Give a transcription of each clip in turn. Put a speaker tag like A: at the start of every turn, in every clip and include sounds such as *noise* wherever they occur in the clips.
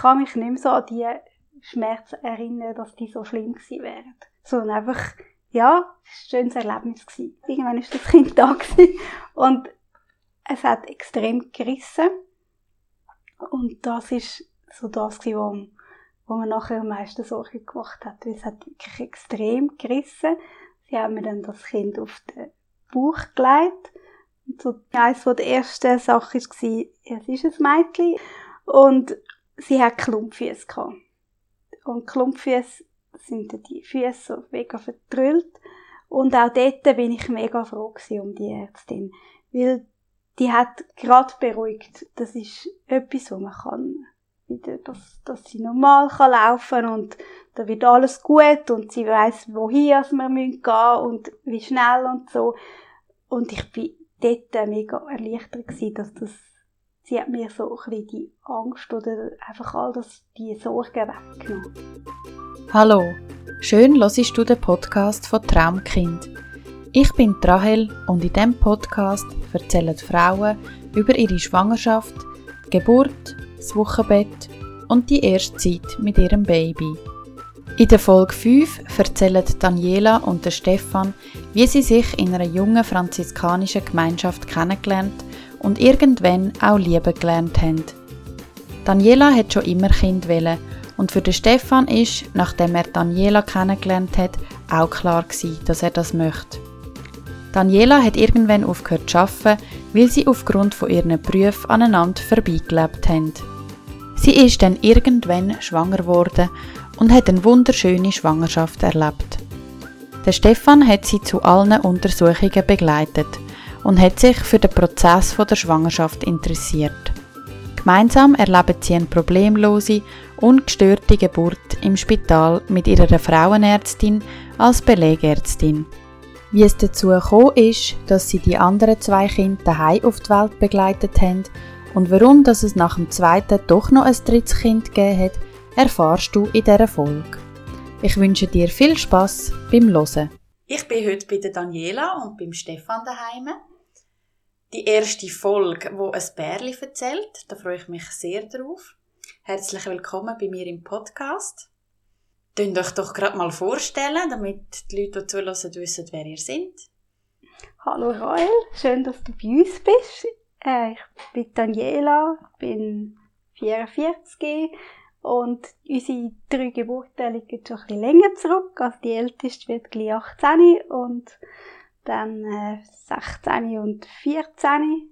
A: kann mich nicht mehr so an die Schmerzen erinnern, dass die so schlimm gewesen wären. Sondern einfach, ja, es war ein schönes Erlebnis. Gewesen. Irgendwann war das Kind da gewesen. und es hat extrem gerissen. Und das ist so das gewesen, wo, wo mir nachher am meisten Sorge gemacht hat, es hat wirklich extrem gerissen. Sie haben mir dann das Kind auf den Bauch gelegt. Und so eines der ersten Sachen war, es ist ein Mädchen. Und sie hat Klumpfüße gehabt. Und Klumpfüße sind die Füße so mega vertrüllt. Und auch dort bin ich mega froh um die Ärztin. Weil die hat gerade beruhigt. Das ist etwas, was man kann dass, dass sie normal kann laufen und da wird alles gut und sie weiß, wohin wir gehen müssen und wie schnell und so. Und ich bin dort mega erleichtert dass das, sie hat mir so ein die Angst oder einfach all das, die Sorgen weggenommen.
B: Hallo, schön hörst du den Podcast von Traumkind. Ich bin Rahel und in diesem Podcast erzählen Frauen über ihre Schwangerschaft, Geburt, das Wochenbett und die erste Zeit mit ihrem Baby. In der Folge 5 erzählen Daniela und Stefan, wie sie sich in einer jungen franziskanischen Gemeinschaft kennengelernt und irgendwann auch lieben gelernt haben. Daniela hat schon immer Kind wollen und für den Stefan ist, nachdem er Daniela kennengelernt hat, auch klar gewesen, dass er das möchte. Daniela hat irgendwann aufgehört zu arbeiten, weil sie aufgrund von ihren Berufen aneinander vorbeigelebt haben. Sie ist dann irgendwann schwanger geworden und hat eine wunderschöne Schwangerschaft erlebt. Der Stefan hat sie zu allen Untersuchungen begleitet und hat sich für den Prozess der Schwangerschaft interessiert. Gemeinsam erleben sie eine problemlose, ungestörte Geburt im Spital mit ihrer Frauenärztin als Belegärztin. Wie es dazu gekommen ist, dass sie die anderen zwei Kinder daheim auf die Welt begleitet haben und warum dass es nach dem zweiten doch noch ein drittes Kind gegeben hat, erfahrst du in dieser Folge. Ich wünsche dir viel Spaß beim Hören.
C: Ich bin heute bei der Daniela und beim Stefan daheim. Die erste Folge, wo ein Bärli erzählt, da freue ich mich sehr drauf. Herzlich willkommen bei mir im Podcast. Könnt euch doch gerade mal vorstellen, damit die Leute, die zuhören, wissen, wer ihr seid.
A: Hallo Roel, schön, dass du bei uns bist. Äh, ich bin Daniela, bin 44 und unsere drei Geburten liegen schon ein bisschen länger zurück. Also die älteste wird gleich 18 und dann äh, 16 und 14.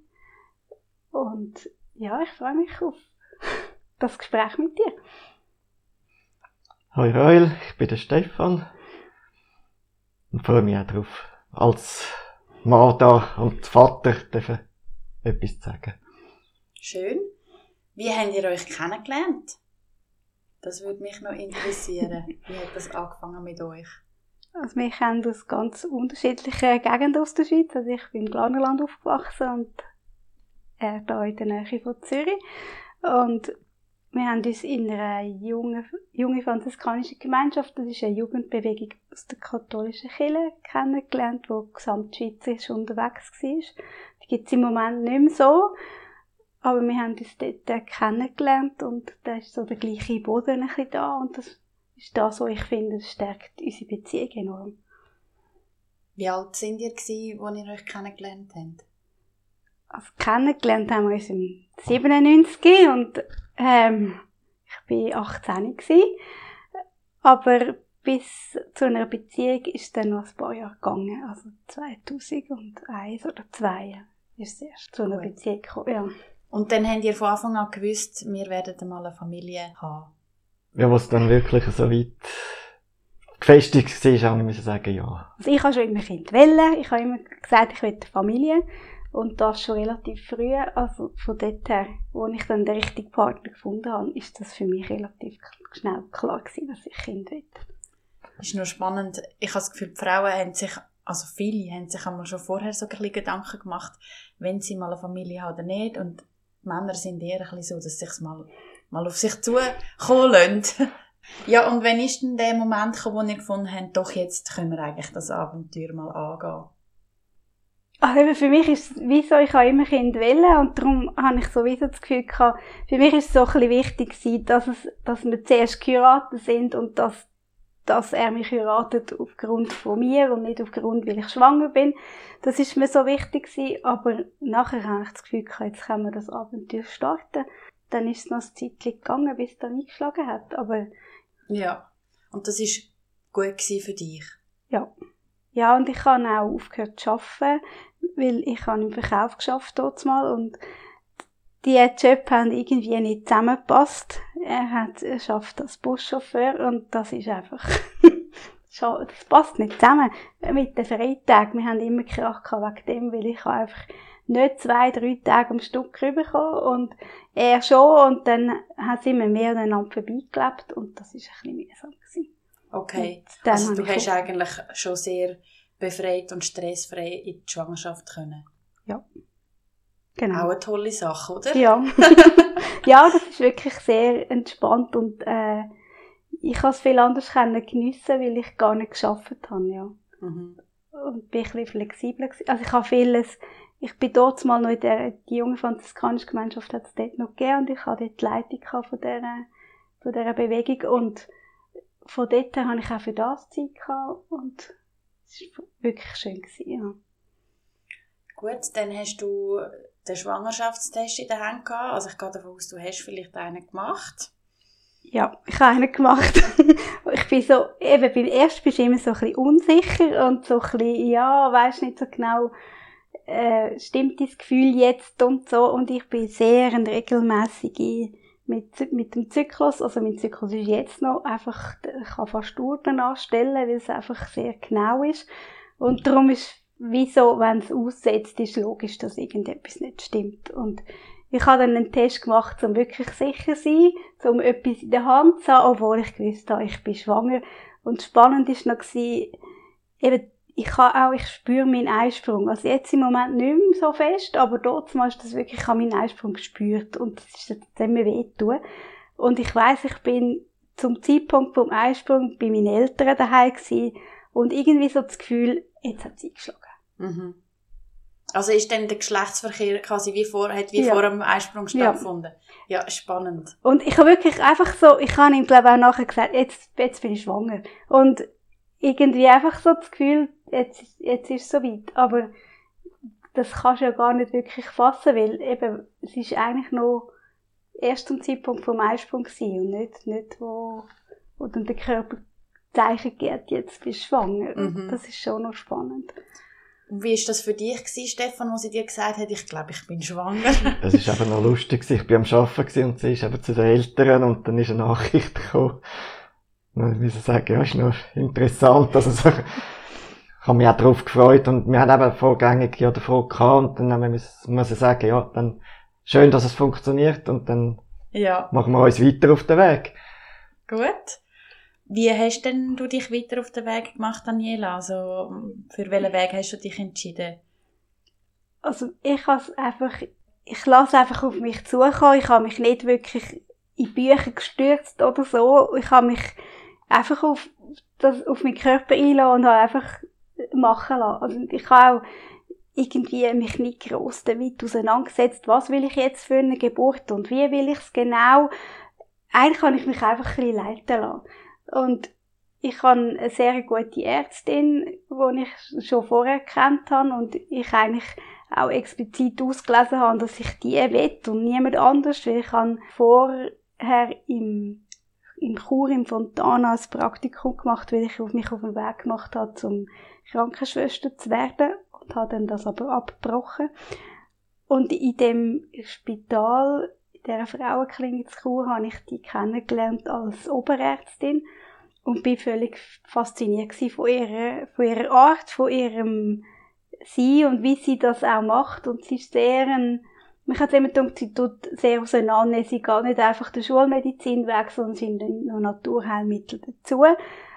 A: Und ja, ich freue mich auf *laughs* das Gespräch mit dir.
D: Hallo Roel, ich bin der Stefan und freue mich auch darauf, als Mann da und Vater dürfen etwas zu sagen.
C: Schön. Wie habt ihr euch kennengelernt? Das würde mich noch interessieren. Wie hat das angefangen mit euch?
A: Also wir kennen aus ganz unterschiedlichen Gegenden aus der Schweiz. Also ich bin im Glanerland aufgewachsen und er da in der Nähe von Zürich. Und wir haben uns in einer jungen, jungen franziskanischen Gemeinschaft, das ist eine Jugendbewegung aus der katholischen Kirche, kennengelernt, die gesamtschweizerisch unterwegs war. Die gibt es im Moment nicht mehr so. Aber wir haben uns dort kennengelernt und da ist so der gleiche Boden ein bisschen da und das ist das, was ich finde, stärkt unsere Beziehung enorm.
C: Wie alt sind ihr gewesen, als ihr euch kennengelernt habt?
A: Also kennengelernt haben wir uns im 97 und ähm, ich war 18 gewesen. Aber bis zu einer Beziehung ist dann noch ein paar Jahre gegangen. Also 2001 oder 2002 ist es erst zu einer Beziehung gekommen. Ja.
C: Und dann habt ihr von Anfang an gewusst, wir werden mal eine Familie haben.
D: Ja, was dann wirklich so weit gefestigt war, habe ich sagen, ja.
A: Also ich habe schon immer Kind wollen. Ich habe immer gesagt, ich will eine Familie. Und das schon relativ früh. Also von dort her, wo ich dann den richtigen Partner gefunden habe, ist das für mich relativ schnell klar gewesen, dass ich Kind will.
C: Das ist nur spannend. Ich habe das Gefühl, die Frauen haben sich also viele haben sich einmal schon vorher so ein bisschen Gedanken gemacht, wenn sie mal eine Familie haben oder nicht. Und Männer sind eher ein bisschen so, dass sie sich mal, mal auf sich zukommen lassen. *laughs* ja, und wenn ist denn der Moment gekommen, wo ihr gefunden habt, doch jetzt können wir eigentlich das Abenteuer mal angehen?
A: Also eben für mich ist es wie so, ich habe immer Kind wollen und darum habe ich sowieso das Gefühl gehabt, für mich ist es so ein bisschen wichtig gewesen, dass es, dass wir zuerst geheiratet sind und dass, dass er mich heiratet aufgrund von mir und nicht aufgrund, weil ich schwanger bin. Das ist mir so wichtig gewesen, aber nachher habe ich das Gefühl gehabt, jetzt können wir das Abenteuer starten. Dann ist es noch ein Zeitchen gegangen, bis es dann eingeschlagen hat, aber
C: Ja. Und das ist gut gewesen für dich.
A: Ja. Ja, und ich habe auch aufgehört zu arbeiten, weil ich habe im Verkauf geschafft dort mal und die Jobs haben irgendwie nicht zusammengepasst. Er hat, er schafft als Buschauffeur und das ist einfach, *laughs* schon- das passt nicht zusammen mit den Freitagen. Wir haben immer Krach gehabt wegen dem, weil ich einfach nicht zwei, drei Tage am Stück rübergekommen und er schon und dann sind wir mehr aneinander vorbeigelebt und das ist ein bisschen mühsam gewesen.
C: Okay. Also
A: habe
C: du hast eigentlich schon sehr befreit und stressfrei in die Schwangerschaft können.
A: Genau.
C: Auch eine tolle Sache, oder?
A: Ja. *laughs* *laughs* ja, das ist wirklich sehr entspannt und äh, ich kann es viel anders können geniessen, weil ich gar nicht geschafft habe, ja.
C: Mhm.
A: Und bin ein bisschen flexibler gewesen. Also ich habe vieles, ich bin dort mal noch in der, die junge franziskanische Gemeinschaft hat es dort noch gegeben und ich hatte dort die Leitung von dieser, von dieser Bewegung und von dort her habe ich auch für das Zeit gehabt und es war wirklich schön gewesen, ja.
C: Gut, dann hast du den Schwangerschaftstest in der Hand gehabt. Also ich gehe davon aus, du hast vielleicht einen gemacht.
A: Ja, ich habe einen gemacht. *laughs* ich bin so, eben beim ersten bist du immer so ein bisschen unsicher und so ein bisschen, ja, weisst nicht so genau, äh, stimmt das Gefühl jetzt und so. Und ich bin sehr ein regelmäßige mit, mit dem Zyklus, also mein Zyklus ist jetzt noch einfach, ich kann fast Uhren anstellen, weil es einfach sehr genau ist. Und darum ist, wieso, wenn es aussetzt, ist logisch, dass irgendetwas nicht stimmt. Und ich habe dann einen Test gemacht, um wirklich sicher zu sein, um etwas in der Hand zu haben, obwohl ich gewusst habe, ich bin schwanger. Und spannend ist noch eben, ich kann auch, ich spüre meinen Eisprung. Also jetzt im Moment nicht mehr so fest, aber dort mal ist das wirklich, ich habe meinen Eisprung gespürt und das ist jetzt mir weh tun. Und ich weiß, ich bin zum Zeitpunkt vom Eisprung bei meinen Eltern daheim gewesen und irgendwie so das Gefühl, jetzt hat sie eingeschlagen.
C: Mhm. Also ist dann der Geschlechtsverkehr quasi wie vor, hat wie
A: Ja.
C: vor dem Eisprung
A: Ja.
C: stattgefunden? Ja, spannend.
A: Und ich habe wirklich einfach so, ich habe ihm glaube auch nachher gesagt, jetzt, jetzt bin ich schwanger. Und irgendwie einfach so das Gefühl, jetzt, jetzt ist es soweit. Aber das kannst du ja gar nicht wirklich fassen, weil eben, es ist eigentlich noch erst zum Zeitpunkt vom Eisprung gewesen und nicht, nicht wo, wo dann der Körper Zeichen gibt, jetzt bist du schwanger.
C: Mhm.
A: Das ist schon noch spannend.
C: Und wie ist das für dich gewesen, Stefan, wo sie dir gesagt hat, ich glaube, ich bin schwanger? *laughs*
D: Es ist eben noch lustig, gewesen. ich war am Arbeiten gewesen und sie ist eben zu den Eltern und dann ist eine Nachricht gekommen. Und sie sagen, ja, ist noch interessant, also so, ich habe mich auch darauf gefreut und wir haben eben vorgängig ja davon gehabt und dann haben wir müssen, muss ich sagen, ja, dann schön, dass es funktioniert und dann
C: ja.
D: machen wir uns weiter auf den Weg.
C: Gut. Wie hast denn du dich weiter auf den Weg gemacht, Daniela? Also, für welchen Weg hast du dich entschieden?
A: Also ich habe einfach, ich lasse einfach auf mich zukommen. Ich habe mich nicht wirklich in Bücher gestürzt oder so. Ich habe mich einfach auf, das, auf meinen Körper einlassen und habe einfach machen lassen. Also ich habe auch irgendwie mich nicht gross damit auseinandergesetzt, was will ich jetzt für eine Geburt und wie will ich es genau. Eigentlich kann ich mich einfach ein bisschen leiten lassen. Und ich habe eine sehr gute Ärztin, die ich schon vorher kennt habe und ich eigentlich auch explizit ausgelesen habe, dass ich die will und niemand anders, weil ich habe vorher im, im Chur im Fontana ein Praktikum gemacht, weil ich mich auf den Weg gemacht habe, zum Krankenschwester zu werden und habe dann das aber abgebrochen. Und in dem Spital, in dieser Frauenklinik Chur, habe ich die kennengelernt als Oberärztin und bin völlig fasziniert von ihrer, von ihrer Art, von ihrem sie und wie sie das auch macht. Und sie ist sehr ein, mich hat immer gedacht, sie tut sehr auseinandernehmen. Sie geht nicht einfach der Schulmedizin weg, sondern sie nimmt noch Naturheilmittel dazu.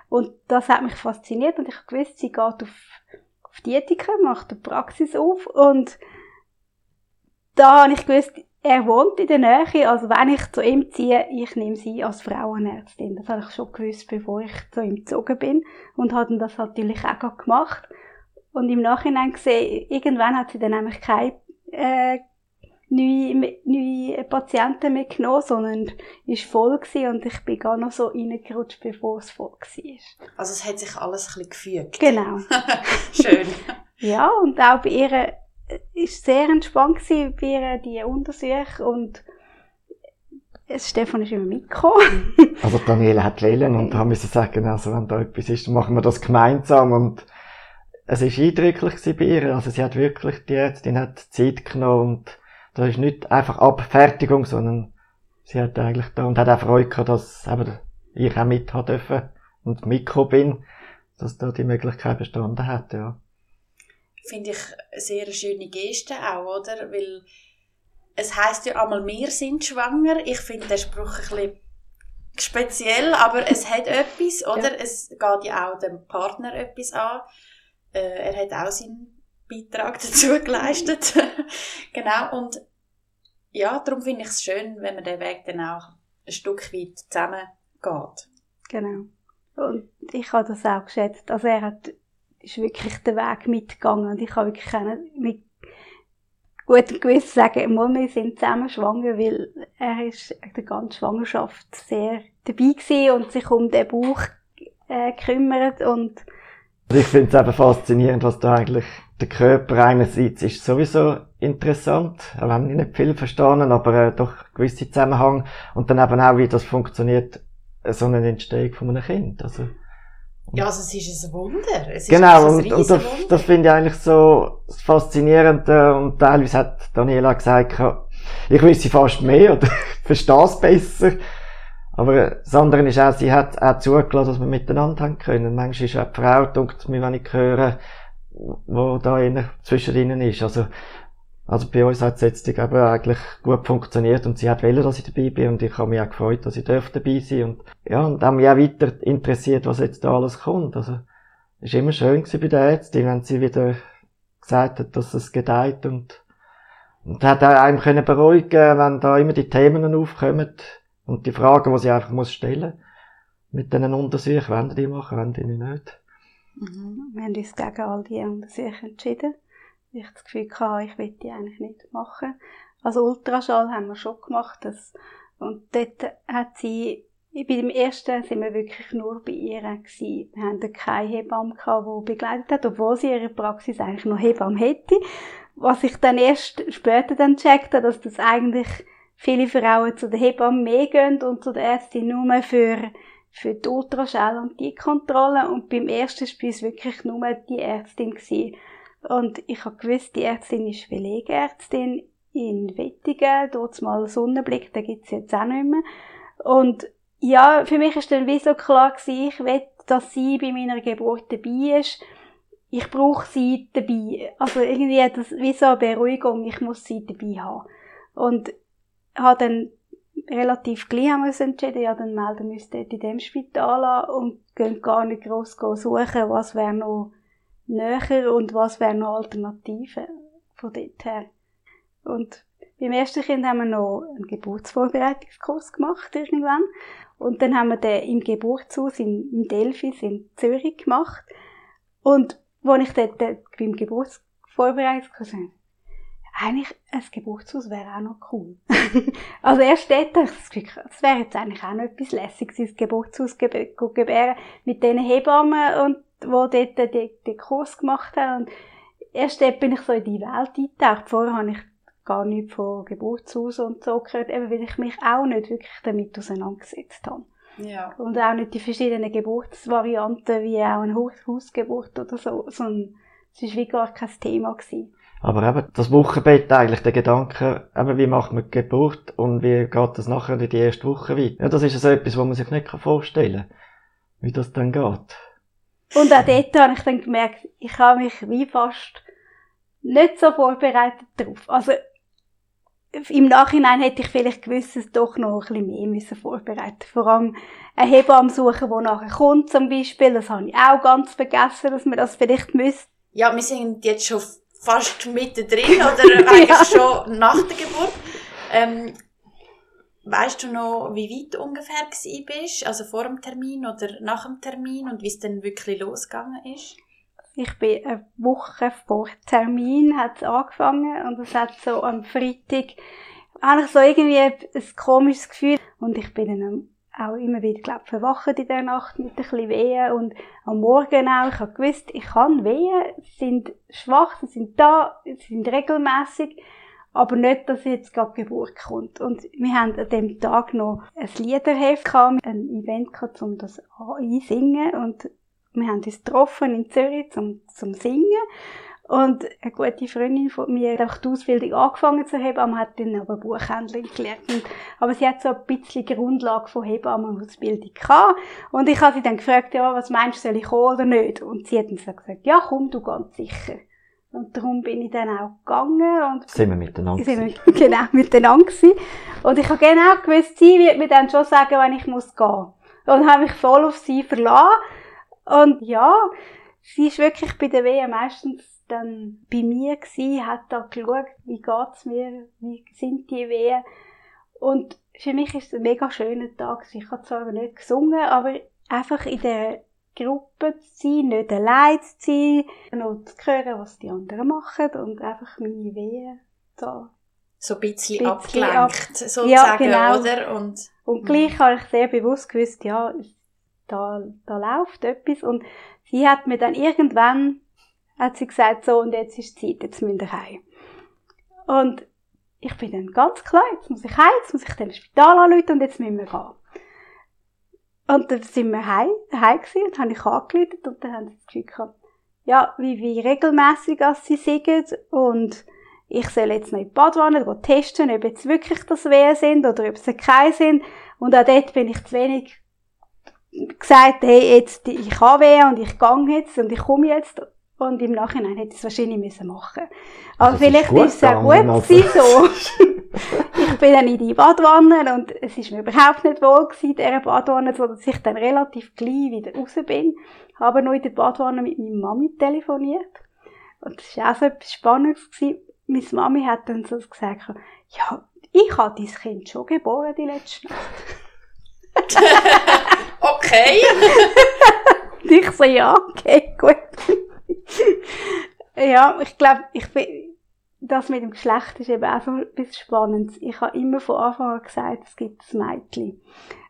A: Und das hat mich fasziniert und ich habe gewusst, sie geht auf, auf die Ethika, macht eine Praxis auf und da habe ich gewusst, er wohnt in der Nähe, also wenn ich zu ihm ziehe, ich nehme sie als Frauenärztin. Das habe ich schon gewusst, bevor ich zu ihm gezogen bin und habe das natürlich auch gemacht. Und im Nachhinein gesehen, irgendwann hat sie dann nämlich keine äh, neue, neue Patienten mehr genommen, sondern ist voll gewesen und ich bin gar noch so reingerutscht, bevor es voll war.
C: Also es hat sich alles ein bisschen gefügt.
A: Genau. *laughs*
C: Schön. *laughs*
A: ja, und auch bei ihr äh, ist sehr entspannt gewesen, bei ihr die Untersuchung und Stefan ist immer mitgekommen. *laughs*
D: also Daniela hat Lelen und haben müssen sagen, also wenn da etwas ist, dann machen wir das gemeinsam und es ist eindrücklich gewesen bei ihr. Also sie hat wirklich, die Ärztin hat Zeit genommen und das ist nicht einfach Abfertigung, sondern sie hat eigentlich da und hat auch Freude gehabt, dass eben ich auch mit haben dürfen und Mikro bin, dass da die Möglichkeit bestanden hat, ja.
C: Finde ich eine sehr schöne Geste auch, oder? Weil es heißt ja einmal, wir sind schwanger. Ich finde den Spruch ein bisschen speziell, aber es hat etwas, *laughs* oder? Ja. Es geht ja auch dem Partner etwas an. Äh, er hat auch seinen Beitrag *laughs* dazu geleistet. *laughs* genau, und ja, darum finde ich es schön, wenn man den Weg dann auch ein Stück weit zusammen geht.
A: Genau. Und ich habe das auch geschätzt. Also er hat, ist wirklich den Weg mitgegangen und ich habe wirklich mit gutem Gewissen sagen, mal, wir sind zusammen schwanger, weil er ist die ganze Schwangerschaft sehr dabei gewesen und sich um den Bauch äh, gekümmert und
D: ich finde es eben faszinierend, was da eigentlich der Körper einerseits ist sowieso interessant, auch wenn ich nicht viel verstanden, aber äh, doch gewisse Zusammenhang und dann eben auch, wie das funktioniert, äh, so eine Entstehung von einem Kind. Also,
C: ja, also es ist ein Wunder. Es
D: genau, und, und das, das finde ich eigentlich so faszinierend äh, und teilweise hat Daniela gesagt, ich wüsste fast mehr oder verstehe es besser. Aber das andere ist auch, sie hat auch zugelassen, dass wir miteinander haben können. Manchmal ist auch die Frau, denkt mir, wenn ich höre, wo da zwischen ihnen ist. Also, also bei uns hat es jetzt eben eigentlich gut funktioniert und sie hat wollen, dass ich dabei bin und ich habe mich auch gefreut, dass ich dabei sein und ja, und haben mich auch weiter interessiert, was jetzt da alles kommt. Also, ist immer schön gewesen bei der Ärztin, wenn sie wieder gesagt hat, dass es gedeiht und, und hat auch einem können beruhigen, wenn da immer die Themen aufkommen und die Fragen, die sie einfach muss stellen mit diesen Untersuchungen, wollen die machen, wollen die nicht.
A: Mhm. Wir haben uns gegen all die Untersuchungen entschieden. Ich das Gefühl hatte, ich will die eigentlich nicht machen. Also Ultraschall haben wir schon gemacht. Das, und dort hat sie, bei dem ersten sind wir wirklich nur bei ihr gewesen. Wir hatten keine Hebamme gehabt, die begleitet hat, obwohl sie ihre Praxis eigentlich noch Hebamme hätte. Was ich dann erst später dann checkte, dass das eigentlich viele Frauen zu der Hebamme mehr gehen und zu der Ärztin nur für für die Ultraschall und die Kontrolle und beim ersten war es wirklich nur die Ärztin gewesen. und ich habe gewusst, die Ärztin ist Pflegeärztin in Wettigen, dort mal Sonnenblick, da gibt's jetzt auch nicht mehr und ja, für mich ist dann wie so klar gewesen, ich will, dass sie bei meiner Geburt dabei ist. Ich brauche sie dabei. Also irgendwie das wie so eine Beruhigung, ich muss sie dabei haben. Und habe dann relativ gleich haben wir uns entschieden, ja, dann melden wir uns dort in dem Spital an und gehen gar nicht gross suchen, was wäre noch näher und was wäre noch Alternativen von dort her. Und beim ersten Kind haben wir noch einen Geburtsvorbereitungskurs gemacht irgendwann. Und dann haben wir den im Geburtshaus in, in Delphis in Zürich gemacht. Und wo ich dort beim Geburtsvorbereitungskurs eigentlich ein Geburtshaus wäre auch noch cool. *laughs* also erst dort dachte ich, es wäre jetzt eigentlich auch noch etwas Lässiges, ein Geburtshaus gebären mit den Hebammen und wo dort den, den Kurs gemacht haben. Und erst dort bin ich so in die Welt eingetaucht. Vorher habe ich gar nichts von Geburtshaus und so gehört, eben weil ich mich auch nicht wirklich damit auseinandergesetzt habe.
C: Ja.
A: Und auch nicht die verschiedenen Geburtsvarianten, wie auch eine Hausgeburt oder so, sondern es war wie gar kein Thema gewesen.
D: Aber eben, das Wochenbett eigentlich, der Gedanke, eben, wie macht man die Geburt und wie geht das nachher in die erste Woche weiter? Ja, das ist so etwas, was man sich nicht vorstellen kann, wie das dann geht.
A: Und auch dort habe ich dann gemerkt, ich habe mich wie fast nicht so vorbereitet darauf. Also, im Nachhinein hätte ich vielleicht gewusst, dass doch noch ein bisschen mehr müssen vorbereiten Vor allem eine Hebamme suchen, die nachher kommt zum Beispiel. Das habe ich auch ganz vergessen, dass man das vielleicht müsste.
C: Ja, wir sind jetzt schon fast mittendrin oder *laughs* eigentlich ja. schon nach der Geburt. Ähm, weißt du noch, wie weit du ungefähr bist? Also vor dem Termin oder nach dem Termin und wie es dann wirklich losgegangen ist?
A: Ich bin eine Woche vor Termin, hat es angefangen und es hat so am Freitag eigentlich so irgendwie ein, komisches Gefühl und ich bin dann auch immer wieder, glaube verwacht in der Nacht mit ein bisschen Wehen und am Morgen auch. Ich habe gewusst, ich kann Wehen, sie sind schwach, sie sind da, sie sind regelmäßig, aber nicht, dass jetzt gerade Geburt kommt. Und wir haben an dem Tag noch ein Liederheft gehabt, ein Event gehabt, um das einsingen und wir haben uns getroffen in Zürich zum, zum Singen. Und eine gute Freundin von mir hat auch die Ausbildung angefangen zu Hebammen, hat dann aber Buchhändlerin gelernt. aber sie hat so ein bisschen Grundlage von Hebammenausbildung gehabt. Und ich habe sie dann gefragt, ja, was meinst du, soll ich kommen oder nicht? Und sie hat dann so gesagt, ja, komm du ganz sicher. Und darum bin ich dann auch gegangen. Und
D: sind wir miteinander
A: sind wir *laughs* genau miteinander gewesen. Und ich habe genau gewusst, sie wird mir dann schon sagen, wenn ich muss gehen. Und habe mich voll auf sie verlassen. Und ja, sie ist wirklich bei der Wehe meistens dann bei mir gewesen, hat da geschaut, wie geht's mir, wie sind die Wehen. Und für mich ist es ein mega schöner Tag. Ich habe zwar nicht gesungen, aber einfach in der Gruppe zu sein, nicht allein zu sein, noch zu hören, was die anderen machen und einfach meine Wehen da.
C: So ein bisschen, bisschen abgelenkt, ab sozusagen, ja, genau. oder? Und,
A: und gleich habe ich sehr bewusst gewusst, ja, da, da läuft etwas. Und sie hat mir dann irgendwann, hat sie gesagt, so, und jetzt ist Zeit, jetzt müssen wir heim. Und ich bin dann ganz klar, jetzt muss ich heim, jetzt muss ich ins Spital anrufen und jetzt müssen wir gehen. Und dann sind wir heim, heim gewesen, und habe ich angerufen und dann haben sie gehabt, ja, wie, wie regelmässig als sie singen und ich soll jetzt noch in die Badwanne testen, ob jetzt wirklich das Wehen sind oder ob es keine sind. Und auch dort bin ich zu wenig gesagt, hey, jetzt, ich habe weh und ich gehe jetzt und ich komme jetzt. Und im Nachhinein hätte ich es wahrscheinlich müssen machen Aber das vielleicht ist, es auch gut also. so. *laughs* ich bin dann in die Badwanne und es ist mir überhaupt nicht wohl gewesen, in dieser Badwanne, so dass ich dann relativ gleich wieder raus bin. Habe noch in der Badwanne mit meiner Mami telefoniert. Und das war auch so etwas Spannendes gewesen. Meine Mami hat dann so gesagt, ja, ich habe dein Kind schon geboren, die letzte Nacht. *laughs*
C: okay. *laughs*
A: ich so, ja, okay, gut. *laughs* ja, ich glaube, ich bin, das mit dem Geschlecht ist eben auch so etwas Spannendes. Ich habe immer von Anfang an gesagt, es gibt ein Mädchen.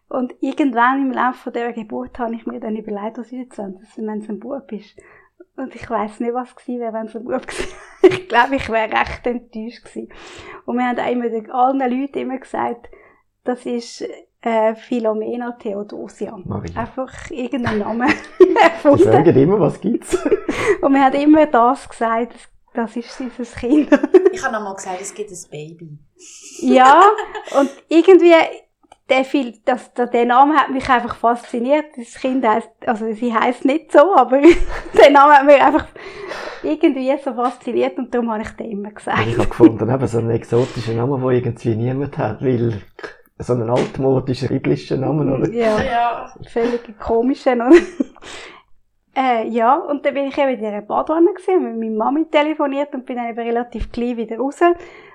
A: Und irgendwann im Laufe dieser Geburt habe ich mir dann überlegt, was ist jetzt, wenn es ein Bub ist. Und ich weiß nicht, was gewesen wäre, wenn es ein Bub *laughs* gewesen Ich glaube, ich wäre recht enttäuscht gewesen. Und wir haben auch immer allen Leuten immer gesagt, das ist äh, Philomena Theodosia. Maria. Einfach irgendeinen Namen *laughs*
D: erfunden. Sie sagen immer, was gibt's? *laughs*
A: Und wir haben immer das gesagt, das ist dieses Kind.
C: ich habe nochmal gesagt, es gibt ein Baby.
A: ja, und irgendwie, der, viel, das, der Name hat mich einfach fasziniert. Das Kind heisst, also sie heisst nicht so, aber *laughs* der Name hat mich einfach irgendwie so fasziniert und darum habe ich den immer gesagt.
D: Ich habe gefunden, eben so einen exotischen Namen, den irgendwie niemand hat, weil so einen altmodischen, biblischen Namen, oder?
A: Ja, ja. völlig komischen, oder? *laughs* äh, ja, und dann bin ich eben in dieser Badwanne gewesen, mit meiner Mami telefoniert und bin dann eben relativ klein wieder raus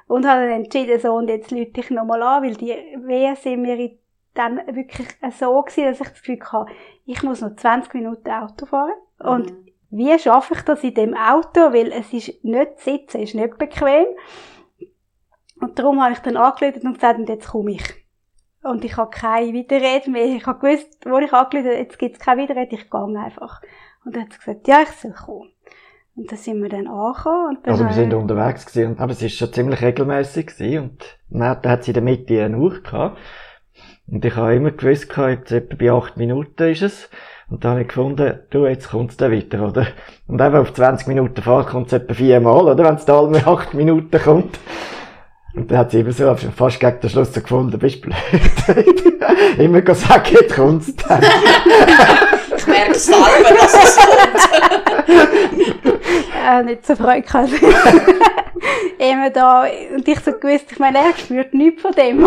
A: und habe dann entschieden, so, und jetzt lüte ich nochmal an, weil die Wehen sind mir dann wirklich so gewesen, dass ich das Gefühl hatte, ich muss noch 20 Minuten Auto fahren und mhm. wie schaffe ich das in dem Auto, weil es ist nicht sitzen, es ist nicht bequem. Und darum habe ich dann angerufen und gesagt, und jetzt komme ich. Und ich habe keine Widerrede mehr. Ich habe gewusst, wo ich angerufen habe, jetzt gibt es keine Widerrede, ich gehe einfach. Und dann hat sie gesagt, ja, ich soll kommen. Und dann sind wir dann angekommen. Dann
D: also wir sind unterwegs gewesen, aber es ist schon ziemlich regelmäßig gewesen. Und dann hat sie in der Mitte eine Uhr gehabt. Und ich habe immer gewusst, jetzt etwa bei acht Minuten ist es. Und dann habe ich gefunden, du, jetzt kommt es dann weiter, oder? Und eben auf 20 Minuten Fahrt kommt es etwa viermal, oder? Wenn es da alle acht Minuten kommt. Und dann hat sie immer so fast gegen den Schluss gefunden, bist blöd. *laughs* immer gesagt, jetzt kommt's dann.
C: ich merke selber, dass es kommt.
A: äh, nicht so freundlich. *laughs* immer da, und ich so gewusst, ich meine, er spürt nichts von dem.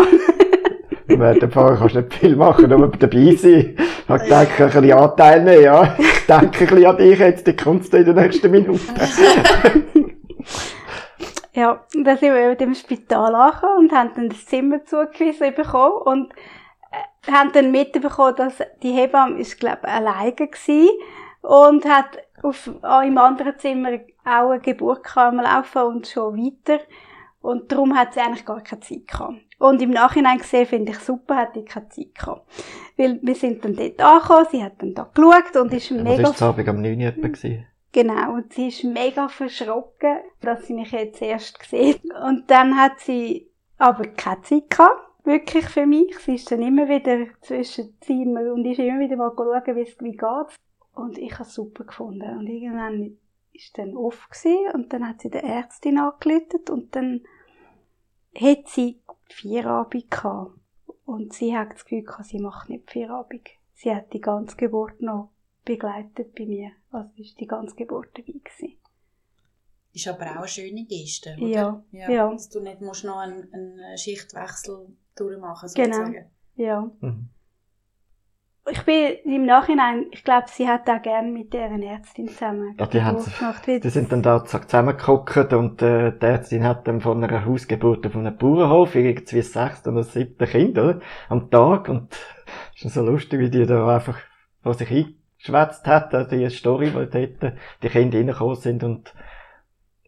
D: Während dem Fahren kannst du nicht viel machen, nur dabei sein. Ich habe gedacht, ein bisschen Anteil nehmen, ja. Ich denke ein bisschen an dich jetzt, die kommst du in den nächsten Minuten. *laughs*
A: Ja, dann sind wir in dem Spital angekommen und haben dann das Zimmer zugewiesen bekommen und äh, haben dann mitbekommen, dass die Hebamme ist, glaube ich, alleine gewesen und hat auf, ah, im anderen Zimmer auch eine Geburt am Laufen und schon weiter. Und darum hat sie eigentlich gar keine Zeit gehabt. Und im Nachhinein gesehen finde ich super, hat die keine Zeit gehabt. Weil wir sind dann dort angekommen, sie hat dann da geschaut und ist
D: Was
A: mega...
D: war das Abend am 9 Uhr etwa? gewesen?
A: Genau, und sie ist mega verschrocken, dass sie mich jetzt erst gesehen Und dann hat sie aber keine Zeit gehabt, wirklich für mich. Sie ist dann immer wieder zwischen Zimmer und ist immer wieder mal schauen, wie es geht. Und ich habe es super gefunden. Und irgendwann ist dann off gewesen, und dann hat sie der Ärztin angeläutet und dann hat sie Vierabend gehabt. Und sie hat das Gefühl gehabt, sie macht nicht Vierabend. Sie hat die ganze Geburt noch begleitet bei mir. Also ist die ganze Geburt dabei gewesen.
C: Ist aber auch eine schöne Geste, oder?
A: Ja, ja.
C: Dass du nicht musst noch einen, einen Schichtwechsel durchmachen
A: Genau.
C: sozusagen.
A: Ja.
D: Mhm.
A: Ich bin im Nachhinein, ich glaube, sie hat auch gerne mit deren Ärztin zusammen
D: Ja, die haben sie- Die sind dann da zusammengeguckt und äh, die Ärztin hat dann von einer Hausgeburt auf einem Bauernhof irgendwie das sechste oder siebte Kind, oder? Am Tag und ist dann so lustig, wie die da einfach vor sich eingeschwätzt hat, also die Story, wo dort die Kinder reingekommen sind und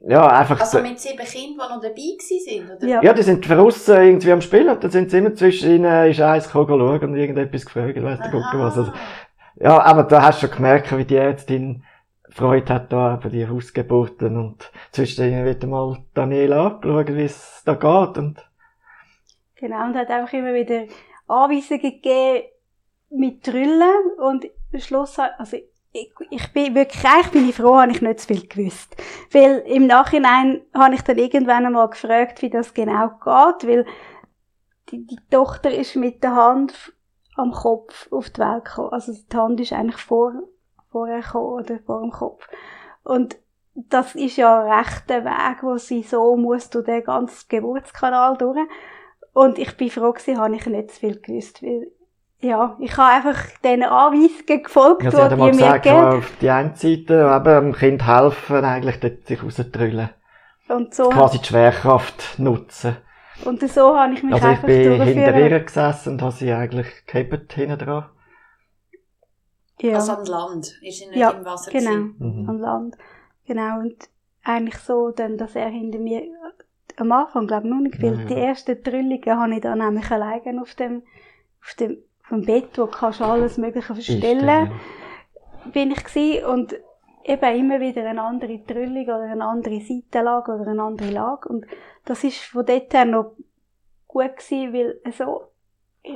D: ja, einfach
C: Also
D: so,
C: mit sieben Kindern, die noch dabei gewesen sind, oder?
A: Ja.
D: ja, die sind draussen irgendwie am Spielen und dann sind sie immer zwischen ihnen, ist eins gekommen schauen und irgendetwas gefragt, weiss der Gucke was. Also, ja, aber da hast du schon gemerkt, wie die Ärztin Freude hat da über die Hausgeburten und zwischen ihnen wieder mal Daniela angeschaut, wie es da geht und
A: Genau, und hat einfach immer wieder Anweisungen gegeben mit Trüllen und Schluss, also ich, ich bin wirklich, eigentlich bin ich froh, habe ich nicht zu viel gewusst. Weil im Nachhinein habe ich dann irgendwann einmal gefragt, wie das genau geht, weil die, die Tochter ist mit der Hand am Kopf auf die Welt gekommen. Also die Hand ist eigentlich vor, vorher gekommen oder vor dem Kopf. Und das ist ja ein rechter Weg, wo sie so muss durch den ganzen Geburtskanal durch. Und ich bin froh gewesen, habe ich nicht zu viel gewusst, weil, ja, ich habe einfach diesen Anweisungen gefolgt,
D: ja,
A: die
D: sie
A: die mir
D: gesagt,
A: gegeben
D: auf die eine Seite eben dem Kind helfen, eigentlich dort sich rauszutrüllen.
A: Und so,
D: Quasi die Schwerkraft nutzen.
A: und so habe ich mich
D: Also ich
A: einfach
D: bin hinter ihr gesessen und habe sie eigentlich gehabt hinten dran.
A: Ja,
C: Also an Land. Ist sie nicht
A: Ja,
C: im Wasser
A: genau.
D: Mhm.
A: am Land. Genau, und eigentlich so, dann, dass er hinter mir, am Anfang, glaube ich, noch nicht viel.
D: Ja, ja.
A: Die ersten Trüllungen habe ich dann nämlich alleine auf dem, auf dem, dem Bett, wo kannst du alles Mögliche verstellen.
D: Einstellen.
A: bin ich gsi und eben immer wieder eine andere Trüllung oder eine andere Seitenlage oder eine andere Lage und das ist von dort her noch gut gsi, weil so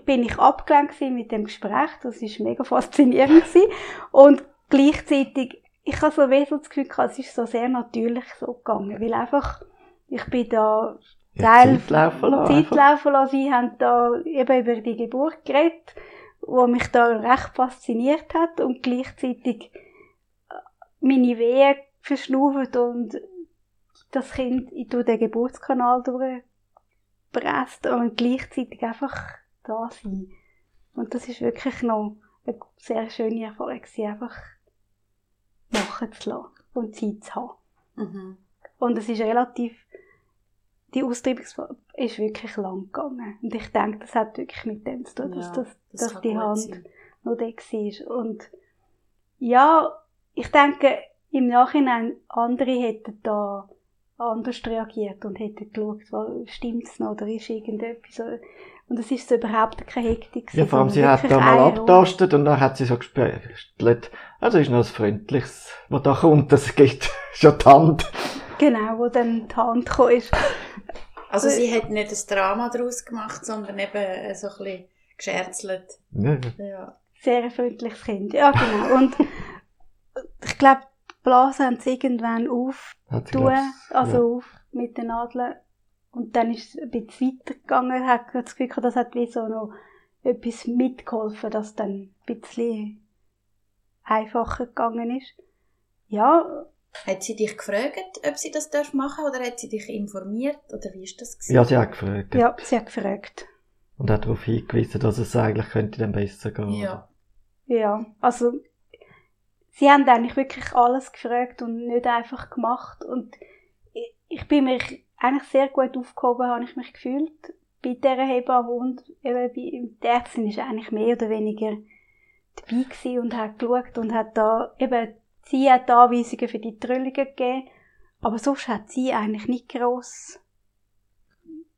A: bin ich abgelenkt mit dem Gespräch, das ist mega faszinierend gsi und gleichzeitig ich habe so so das Gefühl gehabt, es ist so sehr natürlich so gegangen, weil einfach ich bin da
D: Ja,
A: Teil
D: Zeit laufen lassen.
A: Zeit laufen lassen. Sie haben da eben über die Geburt geredet, wo mich da recht fasziniert hat und gleichzeitig äh, meine Wehen verschnauft und das Kind in durch den Geburtskanal durchpresst und gleichzeitig einfach da sein. Und das ist wirklich noch eine sehr schöne Erfahrung gewesen, einfach machen zu lassen und Zeit zu haben.
C: Mhm.
A: Und es ist relativ, die Austreibungsphase ist wirklich lang gegangen. Und ich denke, das hat wirklich mit dem zu tun, dass,
C: Ja,
A: das,
C: das
A: dass die Hand
C: sein.
A: noch da war. Und ja, ich denke, im Nachhinein, andere hätten da anders reagiert und hätten geschaut, was- stimmt's noch oder ist irgendetwas. Und es ist so überhaupt keine Hektik.
D: Ja, vor allem, sie hat da mal abtastet und dann hat sie so gespielt. Also ist noch was Freundliches, was da kommt. Das geht *laughs* schon die Hand.
A: Genau, wo dann die Hand gekommen ist.
C: Also
A: Äh,
C: sie hat nicht ein Drama daraus gemacht, sondern eben äh, so ein bisschen gescherzelt.
D: Ja,
C: Ja.
A: Sehr ein freundliches Kind. Ja, genau. Und ich glaube, die Blase haben sie irgendwann auf
D: hat sie
A: tun,
D: glaub's,
A: also auf mit den Nadeln. Und dann ist es ein bisschen weitergegangen. Hat das Gefühl das hat wie so noch etwas mitgeholfen, dass dann ein bisschen einfacher gegangen ist. Ja,
C: Hat sie dich gefragt, ob sie das darf machen oder hat sie dich informiert oder wie ist das
D: ja.
C: gewesen?
D: ja, sie hat gefragt.
A: ja, sie hat gefragt.
D: Und hat darauf hingewiesen, dass es eigentlich könnte dann besser gehen.
C: Ja.
A: Ja, also sie haben eigentlich wirklich alles gefragt und nicht einfach gemacht. Und ich, ich bin mich eigentlich sehr gut aufgehoben, habe ich mich gefühlt bei dieser Hebamme und eben bei die Ärztin ist eigentlich mehr oder weniger dabei gewesen und hat geschaut und hat da eben sie hat Anweisungen für die Trüllungen gegeben, aber sonst hat sie eigentlich nicht gross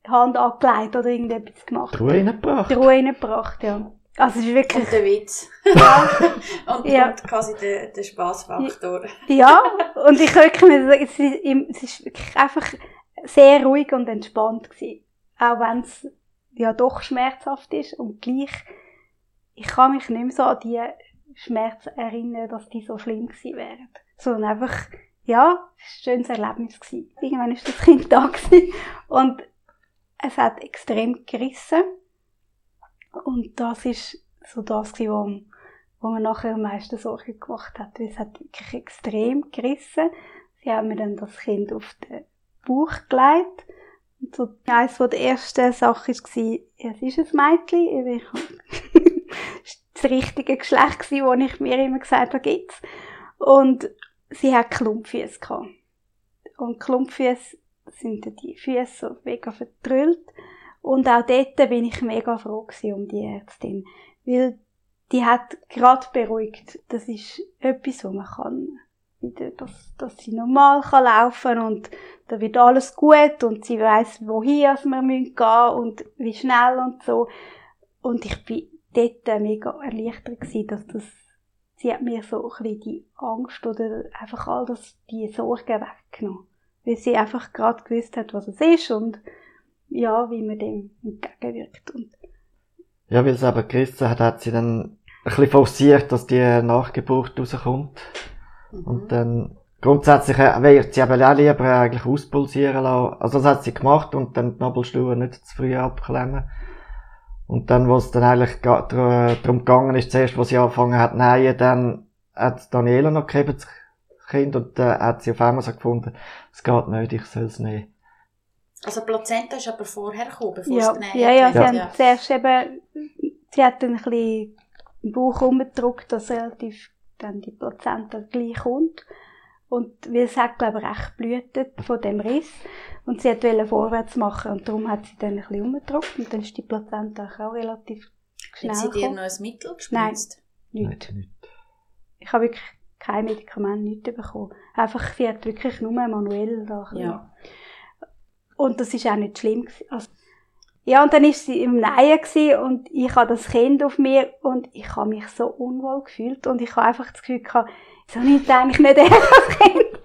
A: Hand angelegt oder irgendetwas gemacht.
D: Die Ruhe reingebracht.
A: Die Ruhe reingebracht, ja. Also es ist wirklich...
C: Und der Witz.
A: Ja, *laughs*
C: und,
A: Ja.
C: und quasi der, der Spaßfaktor.
A: ja, und ich wirklich mir sagen, es ist wirklich einfach sehr ruhig und entspannt gewesen. Auch wenn es ja doch schmerzhaft ist und gleich, ich kann mich nicht mehr so an die Schmerzen erinnern, dass die so schlimm gewesen wären. Sondern einfach, ja, es war ein schönes Erlebnis gewesen. Irgendwann ist das Kind *laughs* da gewesen und es hat extrem gerissen. Und das ist so das gewesen, wo, mir nachher am meisten Sorgen gemacht hat, es hat wirklich extrem gerissen. Sie haben mir dann das Kind auf den Bauch gelegt. Und so eines der ersten Sachen war, es ist ein Mädchen, ich war *laughs* das richtige Geschlecht, gewesen, wo ich mir immer gesagt habe, gibt's. Und sie hat Klumpfüße gehabt. Und Klumpfüße sind die Füße so mega vertrüllt. Und auch dort bin ich mega froh um die Ärztin. Weil die hat gerade beruhigt. Das ist etwas, wo man kann dass, dass sie normal kann laufen und da wird alles gut und sie weiß, wohin wir müssen gehen und wie schnell und so. Und ich bin dort mega erleichtert gewesen, dass das, sie hat mir so ein bisschen die Angst oder einfach all das, die Sorgen weggenommen. Weil sie einfach gerade gewusst hat, was es ist und ja, wie man dem entgegenwirkt. Und
D: Ja, weil es eben gerissen hat, hat sie dann ein bisschen forciert, dass die Nachgeburt rauskommt.
C: Mhm.
D: Und dann, grundsätzlich äh, wird sie eben auch lieber eigentlich auspulsieren lassen. Also das hat sie gemacht und dann die Nabelschnur nicht zu früh abklemmen. Und dann, wo es dann eigentlich darum gegangen ist, zuerst, wo sie angefangen hat, nähen, dann hat Daniela noch gegeben, das Kind, und dann hat sie auf einmal so gefunden, es geht nicht, ich soll es nehmen.
C: Also die Plazenta ist aber vorher gekommen, bevor
A: ja,
C: es genäht
A: ja, ja, sie
C: wird.
A: haben zuerst eben, sie hat dann ein bisschen den Bauch umgedrückt, dass relativ dann die Plazenta gleich kommt. Und weil es hat, glaube ich, recht blühtet von dem Riss. Und sie wollte vorwärts machen und darum hat sie dann ein bisschen umgedrückt und dann ist die Plazenta auch relativ schnell
C: Hat sie dir noch ein Mittel gespritzt?
A: Nicht.
D: Nein, nicht.
A: Ich habe wirklich kein Medikament, nichts bekommen. Einfach, sie hat wirklich nur manuell da.
C: Ja.
A: Und das ist auch nicht schlimm. Also, ja, und dann ist sie im Nähen gewesen und ich habe das Kind auf mir und ich habe mich so unwohl gefühlt und ich habe einfach das Gefühl gehabt, so nicht eigentlich nicht er das Kind.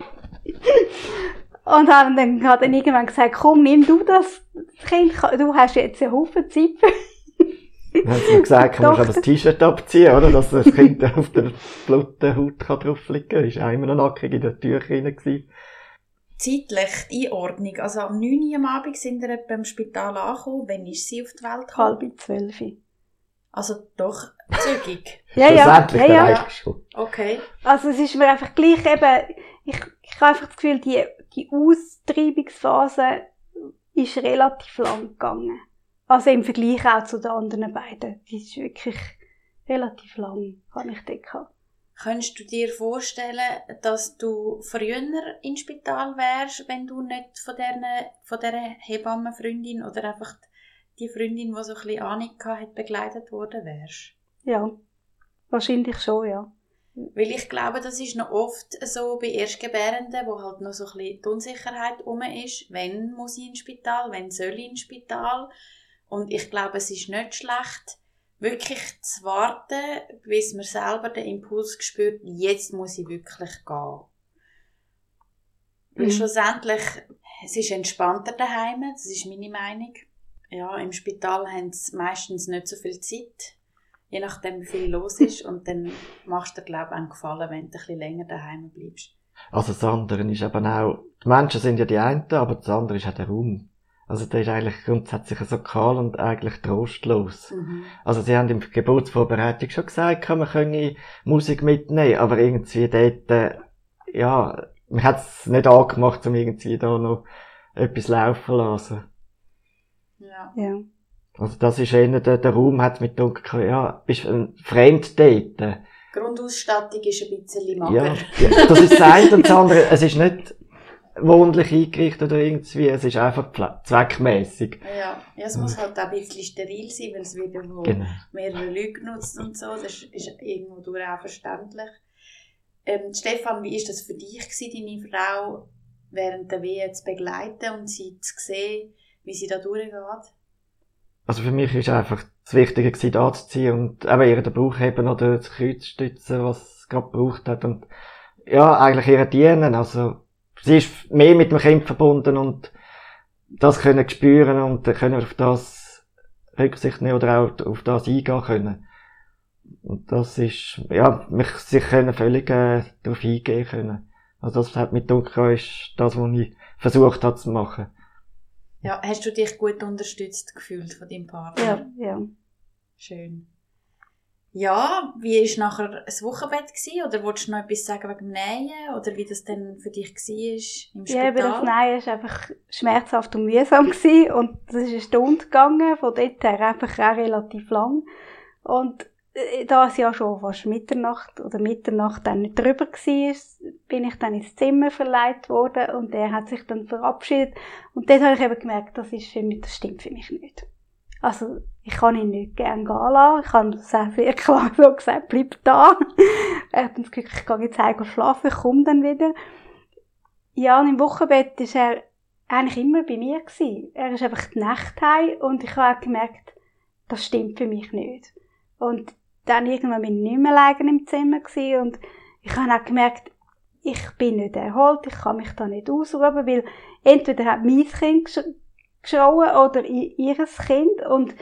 A: Und habe dann, habe dann irgendwann gesagt, komm, nimm du das Kind, du hast jetzt einen Haufen Zeit für
D: Dann haben sie gesagt, *laughs* man auch das T-Shirt abziehen, oder? Dass das Kind *laughs* auf der blutigen Haut kann drauf liegen kann. Ist auch immer noch nackig in der Tür drin gewesen.
C: Zeitlich, die Einordnung. Also am 9 Uhr am Abend sind wir etwa im Spital angekommen. Wann ist sie auf die Welt gekommen?
A: halb zwölf.
C: Also doch zügig. *laughs*
A: Ja, ja,
D: Schlussendlich
A: ja, ja.
D: Schon.
C: Okay.
A: Also es ist mir einfach gleich eben, ich, ich habe einfach das Gefühl, die, die Austreibungsphase ist relativ lang gegangen. Also im Vergleich auch zu den anderen beiden. Die ist wirklich relativ lang, habe ich gehabt.
C: Könntest du dir vorstellen, dass du früher ins Spital wärst, wenn du nicht von dieser, von dieser Hebammenfreundin oder einfach die Freundin, die so ein bisschen Ahnung gehabt hat, begleitet worden wärst?
A: Ja, wahrscheinlich schon, ja.
C: Weil ich glaube, das ist noch oft so bei Erstgebärenden, wo halt noch so ein bisschen die Unsicherheit rum ist. Wenn muss ich ins Spital? Wenn soll ich ins Spital? Und ich glaube, es ist nicht schlecht, wirklich zu warten, bis man selber den Impuls spürt, jetzt muss ich wirklich gehen. Weil
A: Mhm.
C: schlussendlich, es ist entspannter daheim, das ist meine Meinung. Ja, im Spital haben sie meistens nicht so viel Zeit, je nachdem wie viel los ist. Und dann machst du dir, glaube ich, einen Gefallen, wenn du ein bisschen länger daheim bleibst.
D: Also das andere ist eben auch, die Menschen sind ja die einen, aber das andere ist auch der Raum. Also der ist eigentlich grundsätzlich so kahl und eigentlich trostlos.
C: Mhm.
D: Also sie haben in der Geburtsvorbereitung schon gesagt, man könne Musik mitnehmen, aber irgendwie dort, äh, ja, man hat es nicht angemacht, um irgendwie da noch etwas laufen zu lassen.
C: Ja.
A: Ja.
D: Also das ist eher, der, der Raum hat mit dunkel, ja, bist ein fremd dort.
C: Die Grundausstattung ist ein bisschen mager.
D: Ja, ja, das ist das eine und das andere, es ist nicht wohnlich eingerichtet oder irgendwie, es ist einfach zweckmäßig.
C: Ja, ja, es muss halt auch ein bisschen steril sein, weil es wieder wo
D: Genau.
C: mehrere Leute genutzt und so. Das ist irgendwo durch auch verständlich. Ähm, Stefan, wie ist das für dich gewesen, deine Frau während der Wehe zu begleiten und sie zu sehen, wie sie da durchgeht?
D: Also für mich ist einfach das Wichtige gewesen, da zu ziehen und eben ihr den Bauch heben oder das Kreuz stützen, was es gerade gebraucht hat und ja, eigentlich ihr dienen. Also sie ist mehr mit dem Kind verbunden und das können spüren und können auf das Rücksicht nehmen oder auch auf das eingehen können. Und das ist, ja, mich sich können völlig äh, darauf eingehen können. Also das hat mit dunkel ist das, was ich versucht habe zu machen.
C: Ja, hast du dich gut unterstützt gefühlt von deinem Partner?
A: Ja, ja.
C: Schön. Ja, wie war nachher das Wochenbett gewesen? Oder wolltest du noch etwas sagen wegen dem Nähen? Oder wie das denn für dich war im Spital?
A: Ja, das Nähen war einfach schmerzhaft und mühsam gewesen. Und das ist eine Stunde gegangen, von dort her einfach auch relativ lang. Und äh, da es ja schon fast Mitternacht oder Mitternacht dann nicht drüber war, bin ich dann ins Zimmer verleiht worden und er hat sich dann verabschiedet. Und dort habe ich eben gemerkt, das ist für mich, das stimmt für mich nicht. Also, ich kann ihn nicht gern gehen lassen. Ich habe sehr, sehr *laughs* klar so gesagt, bleib da. *laughs* er hat uns gesagt, ich gehe jetzt heim schlafen, ich komme dann wieder. Ja, und im Wochenbett war er eigentlich immer bei mir gewesen. Er ist einfach die Nacht heim und ich habe auch gemerkt, das stimmt für mich nicht. Und dann irgendwann bin ich nicht mehr alleine im Zimmer gewesen und ich habe auch gemerkt, ich bin nicht erholt, ich kann mich da nicht ausruhen, weil entweder hat mein Kind geschrauen oder ihres Kind und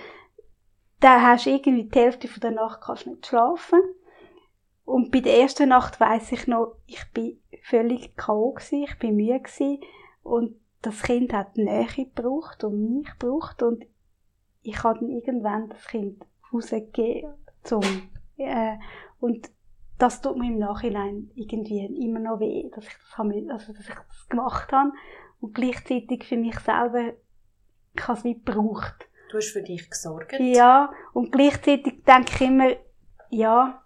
A: dann hast du irgendwie die Hälfte von der Nacht kannst nicht schlafen. Und bei der ersten Nacht weiß ich noch, ich bin völlig K.O. ich bin müde gewesen und das Kind hat Nähe gebraucht und mich gebraucht und ich habe dann irgendwann das Kind rausgegeben zum, äh, und das tut mir im Nachhinein irgendwie immer noch weh, dass ich das, habe, also, dass ich das gemacht habe und gleichzeitig für mich selber ich habe es nicht gebraucht.
C: Du hast für dich gesorgt.
A: Ja, und gleichzeitig denke ich immer, ja,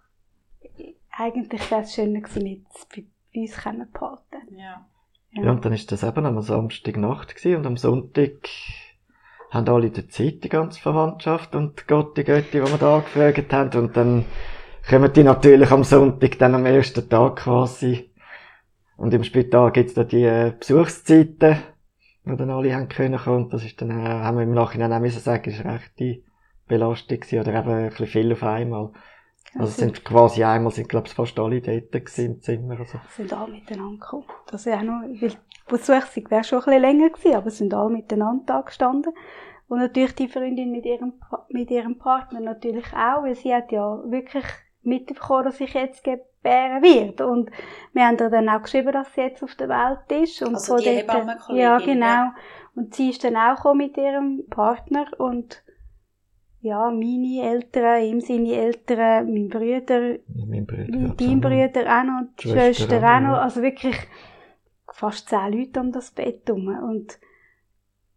A: eigentlich wäre es schöner gewesen, jetzt bei, bei uns können behalten.
C: Ja.
D: ja. Ja, und dann ist das eben am Samstagnacht gewesen und am Sonntag haben alle die Zeit, die ganze Verwandtschaft und Gott, die Götti, die wir da angefragt haben. Und dann kommen die natürlich am Sonntag, dann am ersten Tag quasi. Und im Spital gibt's da die äh, Besuchszeiten, wo dann alle haben können kommen. Und das ist dann, äh, haben wir im Nachhinein auch müssen sagen, ist recht die Belastung gewesen, oder eben ein bisschen viel auf einmal. Also es sind quasi einmal, sind glaube ich fast alle dort im Zimmer. Also.
A: Sind alle miteinander gekommen. Das wäre auch noch, weil Besuchung wäre schon ein bisschen länger gewesen, aber sind alle miteinander da gestanden. Und natürlich die Freundin mit ihrem, mit ihrem Partner natürlich auch, weil sie hat ja wirklich mitbekommen, dass ich jetzt gebären wird. Und wir haben ihr dann auch geschrieben, dass sie jetzt auf der Welt ist. Und
C: also die dort,
A: Ja, genau. Und sie ist dann auch mit ihrem Partner und ja, meine Eltern, ihm seine Eltern, mein Bruder, ja,
D: mein Bruder,
A: dein Bruder auch noch, die Schwester, auch noch, also wirklich fast zehn Leute um das Bett herum. Und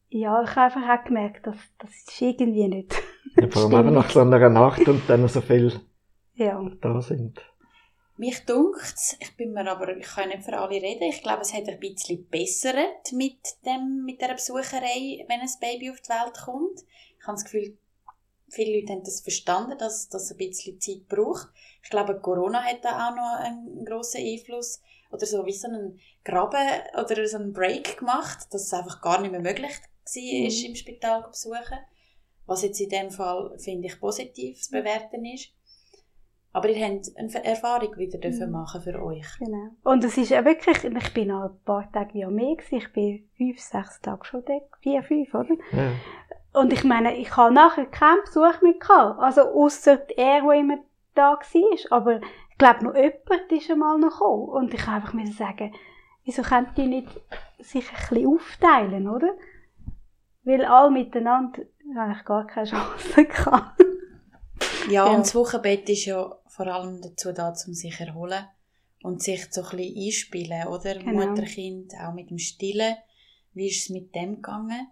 A: ja, ich habe einfach auch gemerkt, dass das ist irgendwie nicht.
D: Ja, vor allem nach so einer Nacht und dann so viel
A: ja.
D: da sind.
C: Mich dunkt's, ich bin mir aber, ich kann nicht für alle reden, ich glaube, es hat ein bisschen bessert mit dem, mit der Besucherei, wenn ein Baby auf die Welt kommt. Ich habe das Gefühl, viele Leute haben das verstanden, dass das ein bisschen Zeit braucht. Ich glaube, Corona hat da auch noch einen grossen Einfluss oder so wie so einen Graben oder so einen Break gemacht, dass es einfach gar nicht mehr möglich war, mhm. im Spital zu besuchen. Was jetzt in dem Fall, finde ich, positiv zu bewerten ist. Aber ihr habt eine Erfahrung wieder mhm. machen für euch.
A: Genau. Und es ist ja wirklich, ich bin noch ein paar Tage ja mehr gewesen. Ich bin fünf, sechs Tage schon da. Vier, fünf, oder?
D: Ja.
A: Und ich meine, ich habe nachher keinen Besuch mehr gehabt. Also, ausser er, der immer da war. Aber ich glaube, noch jemand ist einmal noch gekommen. Und ich habe einfach müssen sagen, wieso können die nicht sich ein bisschen aufteilen, oder? Weil alle miteinander eigentlich gar keine Chance *laughs* gehabt.
C: Ja, ja, und das Wochenbett ist ja vor allem dazu da, um sich zu erholen und sich so ein bisschen einspielen, oder? Genau. Mutter-Kind, auch mit dem Stillen. Wie ist es mit dem gegangen?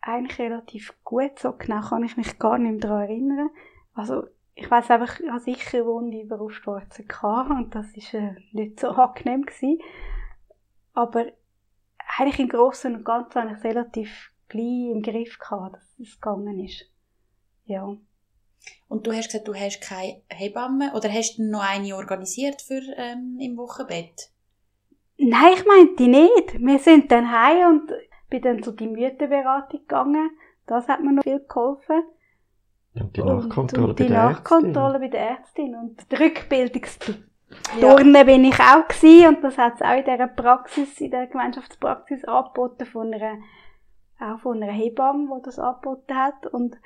A: Eigentlich relativ gut, so genau kann ich mich gar nicht mehr daran erinnern. Also, ich weiß einfach, ich hatte sicher Wunde über Brustwarzen und das war äh, nicht so angenehm gewesen. Aber eigentlich im Großen und Ganzen habe ich relativ gleich im Griff gehabt, dass es gegangen ist. Ja.
C: Und du hast gesagt, du hast keine Hebamme oder hast du noch eine organisiert für ähm, im Wochenbett?
A: Nein, ich meinte nicht. Wir sind dann heim und bin dann zu die Mütterberatung gegangen. Das hat mir noch viel geholfen.
D: Und die Nachkontrolle
A: und die
D: bei der
A: Nachkontrolle bei der Ärztin. Und die Rückbildungsturne bin ich auch gewesen. Und das hat es auch in dieser Praxis, in der Gemeinschaftspraxis angeboten von einer, auch von einer Hebamme, die das angeboten hat. Und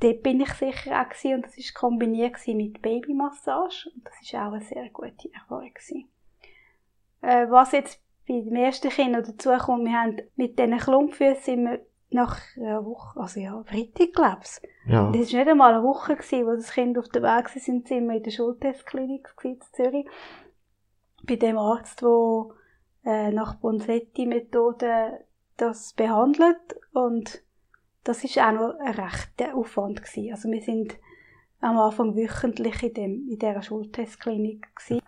A: dort bin ich sicher auch gewesen. Und das war kombiniert mit Babymassage. Und das war auch eine sehr gute Erfahrung. Äh, was jetzt bei dem ersten Kind noch dazu kommt, wir haben mit diesen wir nach einer Woche, also ja, Freitag, glaub's.
D: Ja.
A: Das war nicht einmal eine Woche, gewesen, wo das Kind auf der Weg war, sind wir in der Schultestklinik in Zürich. Bei dem Arzt, der äh, nach Bonsetti-Methode das behandelt. Und das ist auch noch ein rechter Aufwand gewesen. Also wir sind am Anfang wöchentlich in, dem, in dieser Schultestklinik gewesen.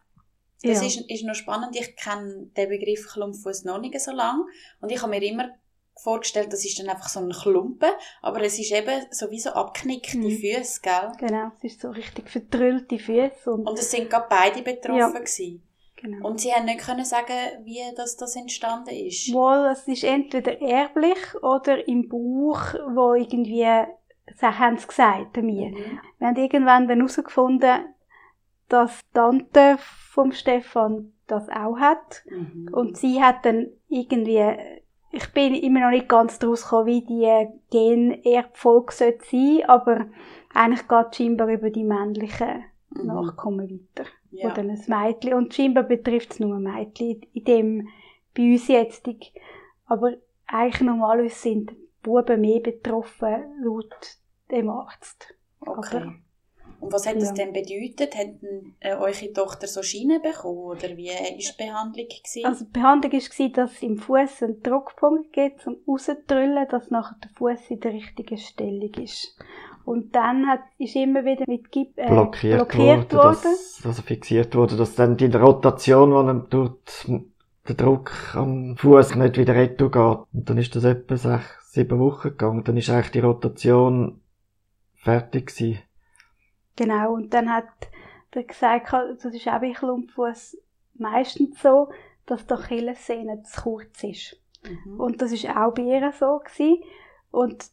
C: Das
A: Ja.
C: ist, ist noch spannend. Ich kenne den Begriff Klumpfuß noch nicht so lange. Und ich habe mir immer vorgestellt, das ist dann einfach so ein Klumpen. Aber es ist eben sowieso abknickte
A: Mhm.
C: Füße, gell?
A: Genau, es ist so richtig vertrüllte Füße und,
C: Und es sind gerade beide betroffen
A: Ja.
C: gewesen.
A: genau.
C: Und sie haben nicht können sagen, wie das, das entstanden ist.
A: Wohl, es ist entweder erblich oder im Bauch, wo irgendwie, sie haben es gesagt mir.
C: Mhm.
A: Wir haben irgendwann dann herausgefunden, dass Tante vom Stefan das auch hat.
C: Mhm.
A: Und sie hat dann irgendwie, ich bin immer noch nicht ganz draus gekommen, wie die Generbfolge sollte sein, aber eigentlich geht scheinbar über die männlichen
C: Mhm.
A: Nachkommen weiter.
C: Ja.
A: Oder ein Mädchen. Und scheinbar betrifft es nur Mädchen in dem, bei uns jetzt. Aber eigentlich normalerweise sind Buben mehr betroffen, laut dem Arzt.
C: Okay.
A: Aber-
C: Und was hat das
A: Ja.
C: denn bedeutet? Hat denn, äh, eure Tochter so Schienen bekommen? Oder wie war die Behandlung? Gewesen?
A: Also die Behandlung war, dass es im Fuß einen Druckpunkt gibt, zum rauszudrüllen, dass nachher der Fuß in der richtigen Stellung ist. Und dann hat, ist immer wieder mit Gip äh,
D: blockiert,
A: blockiert
D: worden,
A: worden.
D: Dass, also fixiert wurde, dass dann die Rotation, die dann tut, der Druck am Fuß nicht wieder retour geht. Und dann ist das etwa sechs, sieben Wochen gegangen. Dann ist eigentlich die Rotation fertig gewesen.
A: Genau, und dann hat er gesagt, das ist auch bei Klumpfuß meistens so, dass die Achillessehne zu kurz ist.
C: Mhm.
A: Und das ist auch bei ihr so gewesen. Und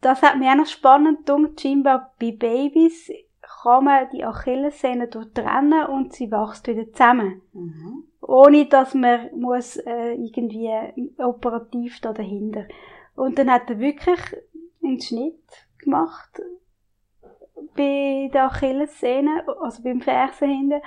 A: das hat mir auch noch spannend gedacht. Scheinbar bei Babys kann man die Achillessehne durchtrennen und sie wächst wieder zusammen.
C: Mhm.
A: Ohne dass man muss, äh, irgendwie operativ da dahinter. Und dann hat er wirklich einen Schnitt gemacht bei der Achillessehne, also beim Fersen hinten.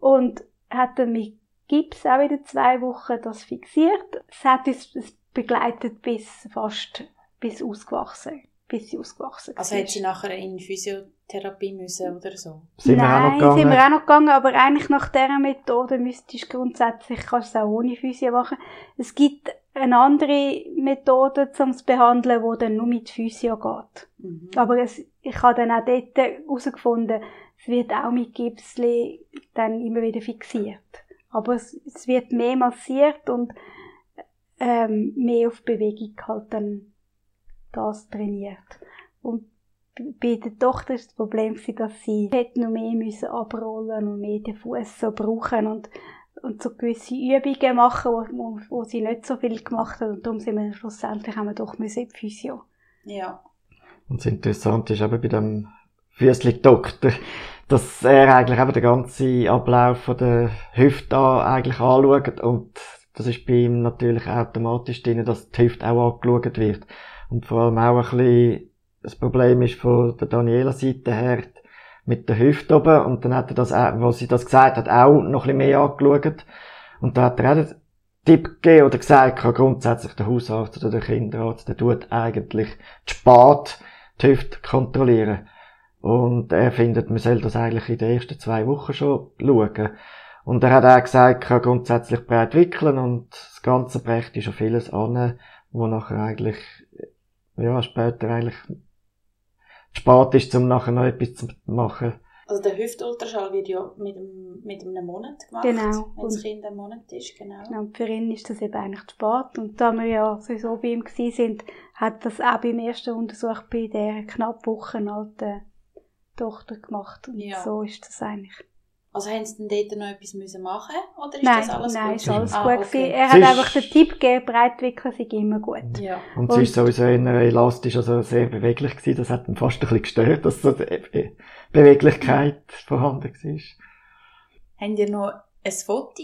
A: Und hat dann mit Gips auch wieder zwei Wochen das fixiert. Es hat uns es begleitet bis fast, bis ausgewachsen, bis sie ausgewachsen
C: Also hat sie nachher in Physiotherapie müssen oder so?
D: Sind
A: Nein,
D: wir auch noch gegangen?
A: sind wir auch noch gegangen, aber eigentlich nach dieser Methode müsstest du grundsätzlich, kannst du es auch ohne Physio machen. Es gibt eine andere Methode zum zu behandeln, die dann nur mit Physio geht.
C: Mhm.
A: Aber es, ich habe dann auch dort herausgefunden, es wird auch mit Gipsli dann immer wieder fixiert. Aber es, es wird mehr massiert und ähm, mehr auf Bewegung halt dann das trainiert. Und bei der Tochter ist das Problem, dass sie hätte noch mehr müssen abrollen und mehr den Fuß so brauchen und, und so gewisse Übungen machen, wo, wo, wo sie nicht so viel gemacht hat. Und darum sind wir schlussendlich haben wir doch müssen in die Physio.
C: Ja.
D: Und das Interessante ist eben bei dem Füßli-Doktor, *laughs* dass er eigentlich eben den ganzen Ablauf von der Hüfte an eigentlich anschaut und das ist bei ihm natürlich automatisch drin, dass die Hüfte auch angeschaut wird. Und vor allem auch ein bisschen das Problem ist von der Daniela Seite her mit der Hüfte oben und dann hat er das, auch, wo sie das gesagt hat, auch noch ein bisschen mehr angeschaut. Und da hat er auch den Tipp gegeben oder gesagt, kann grundsätzlich der Hausarzt oder der Kinderarzt, der tut eigentlich die Spat die Hüfte kontrollieren. Und er findet, man soll das eigentlich in den ersten zwei Wochen schon schauen. Und er hat auch gesagt, kann grundsätzlich breit wickeln und das Ganze brächte schon vieles an, wo nachher eigentlich, ja, später eigentlich spät ist, um nachher noch etwas zu machen.
C: Also der Hüftultraschall wird ja mit einem, mit einem Monat gemacht.
A: Genau.
C: Wenn das Kind ein Monat ist, genau.
A: Ja, Und für ihn ist das eben eigentlich zu spät. Und da wir ja sowieso bei ihm gewesen sind, hat das auch beim ersten Untersuch bei der knapp Wochen alten Tochter gemacht. Und
C: Ja.
A: so ist das eigentlich.
C: Also haben sie denn dort noch etwas müssen machen Oder ist
A: nein,
C: das alles
A: nein,
C: gut?
A: ist alles
C: Ah,
A: gut
C: okay.
A: gewesen. Er hat einfach den Tipp gegeben, Breitwickeln sei immer gut.
C: Ja.
D: Und sie ist sowieso eher elastisch, also sehr beweglich gewesen. Das hat ihn fast ein bisschen gestört, dass so die Be- Beweglichkeit vorhanden war.
C: Habt ihr noch ein Foto?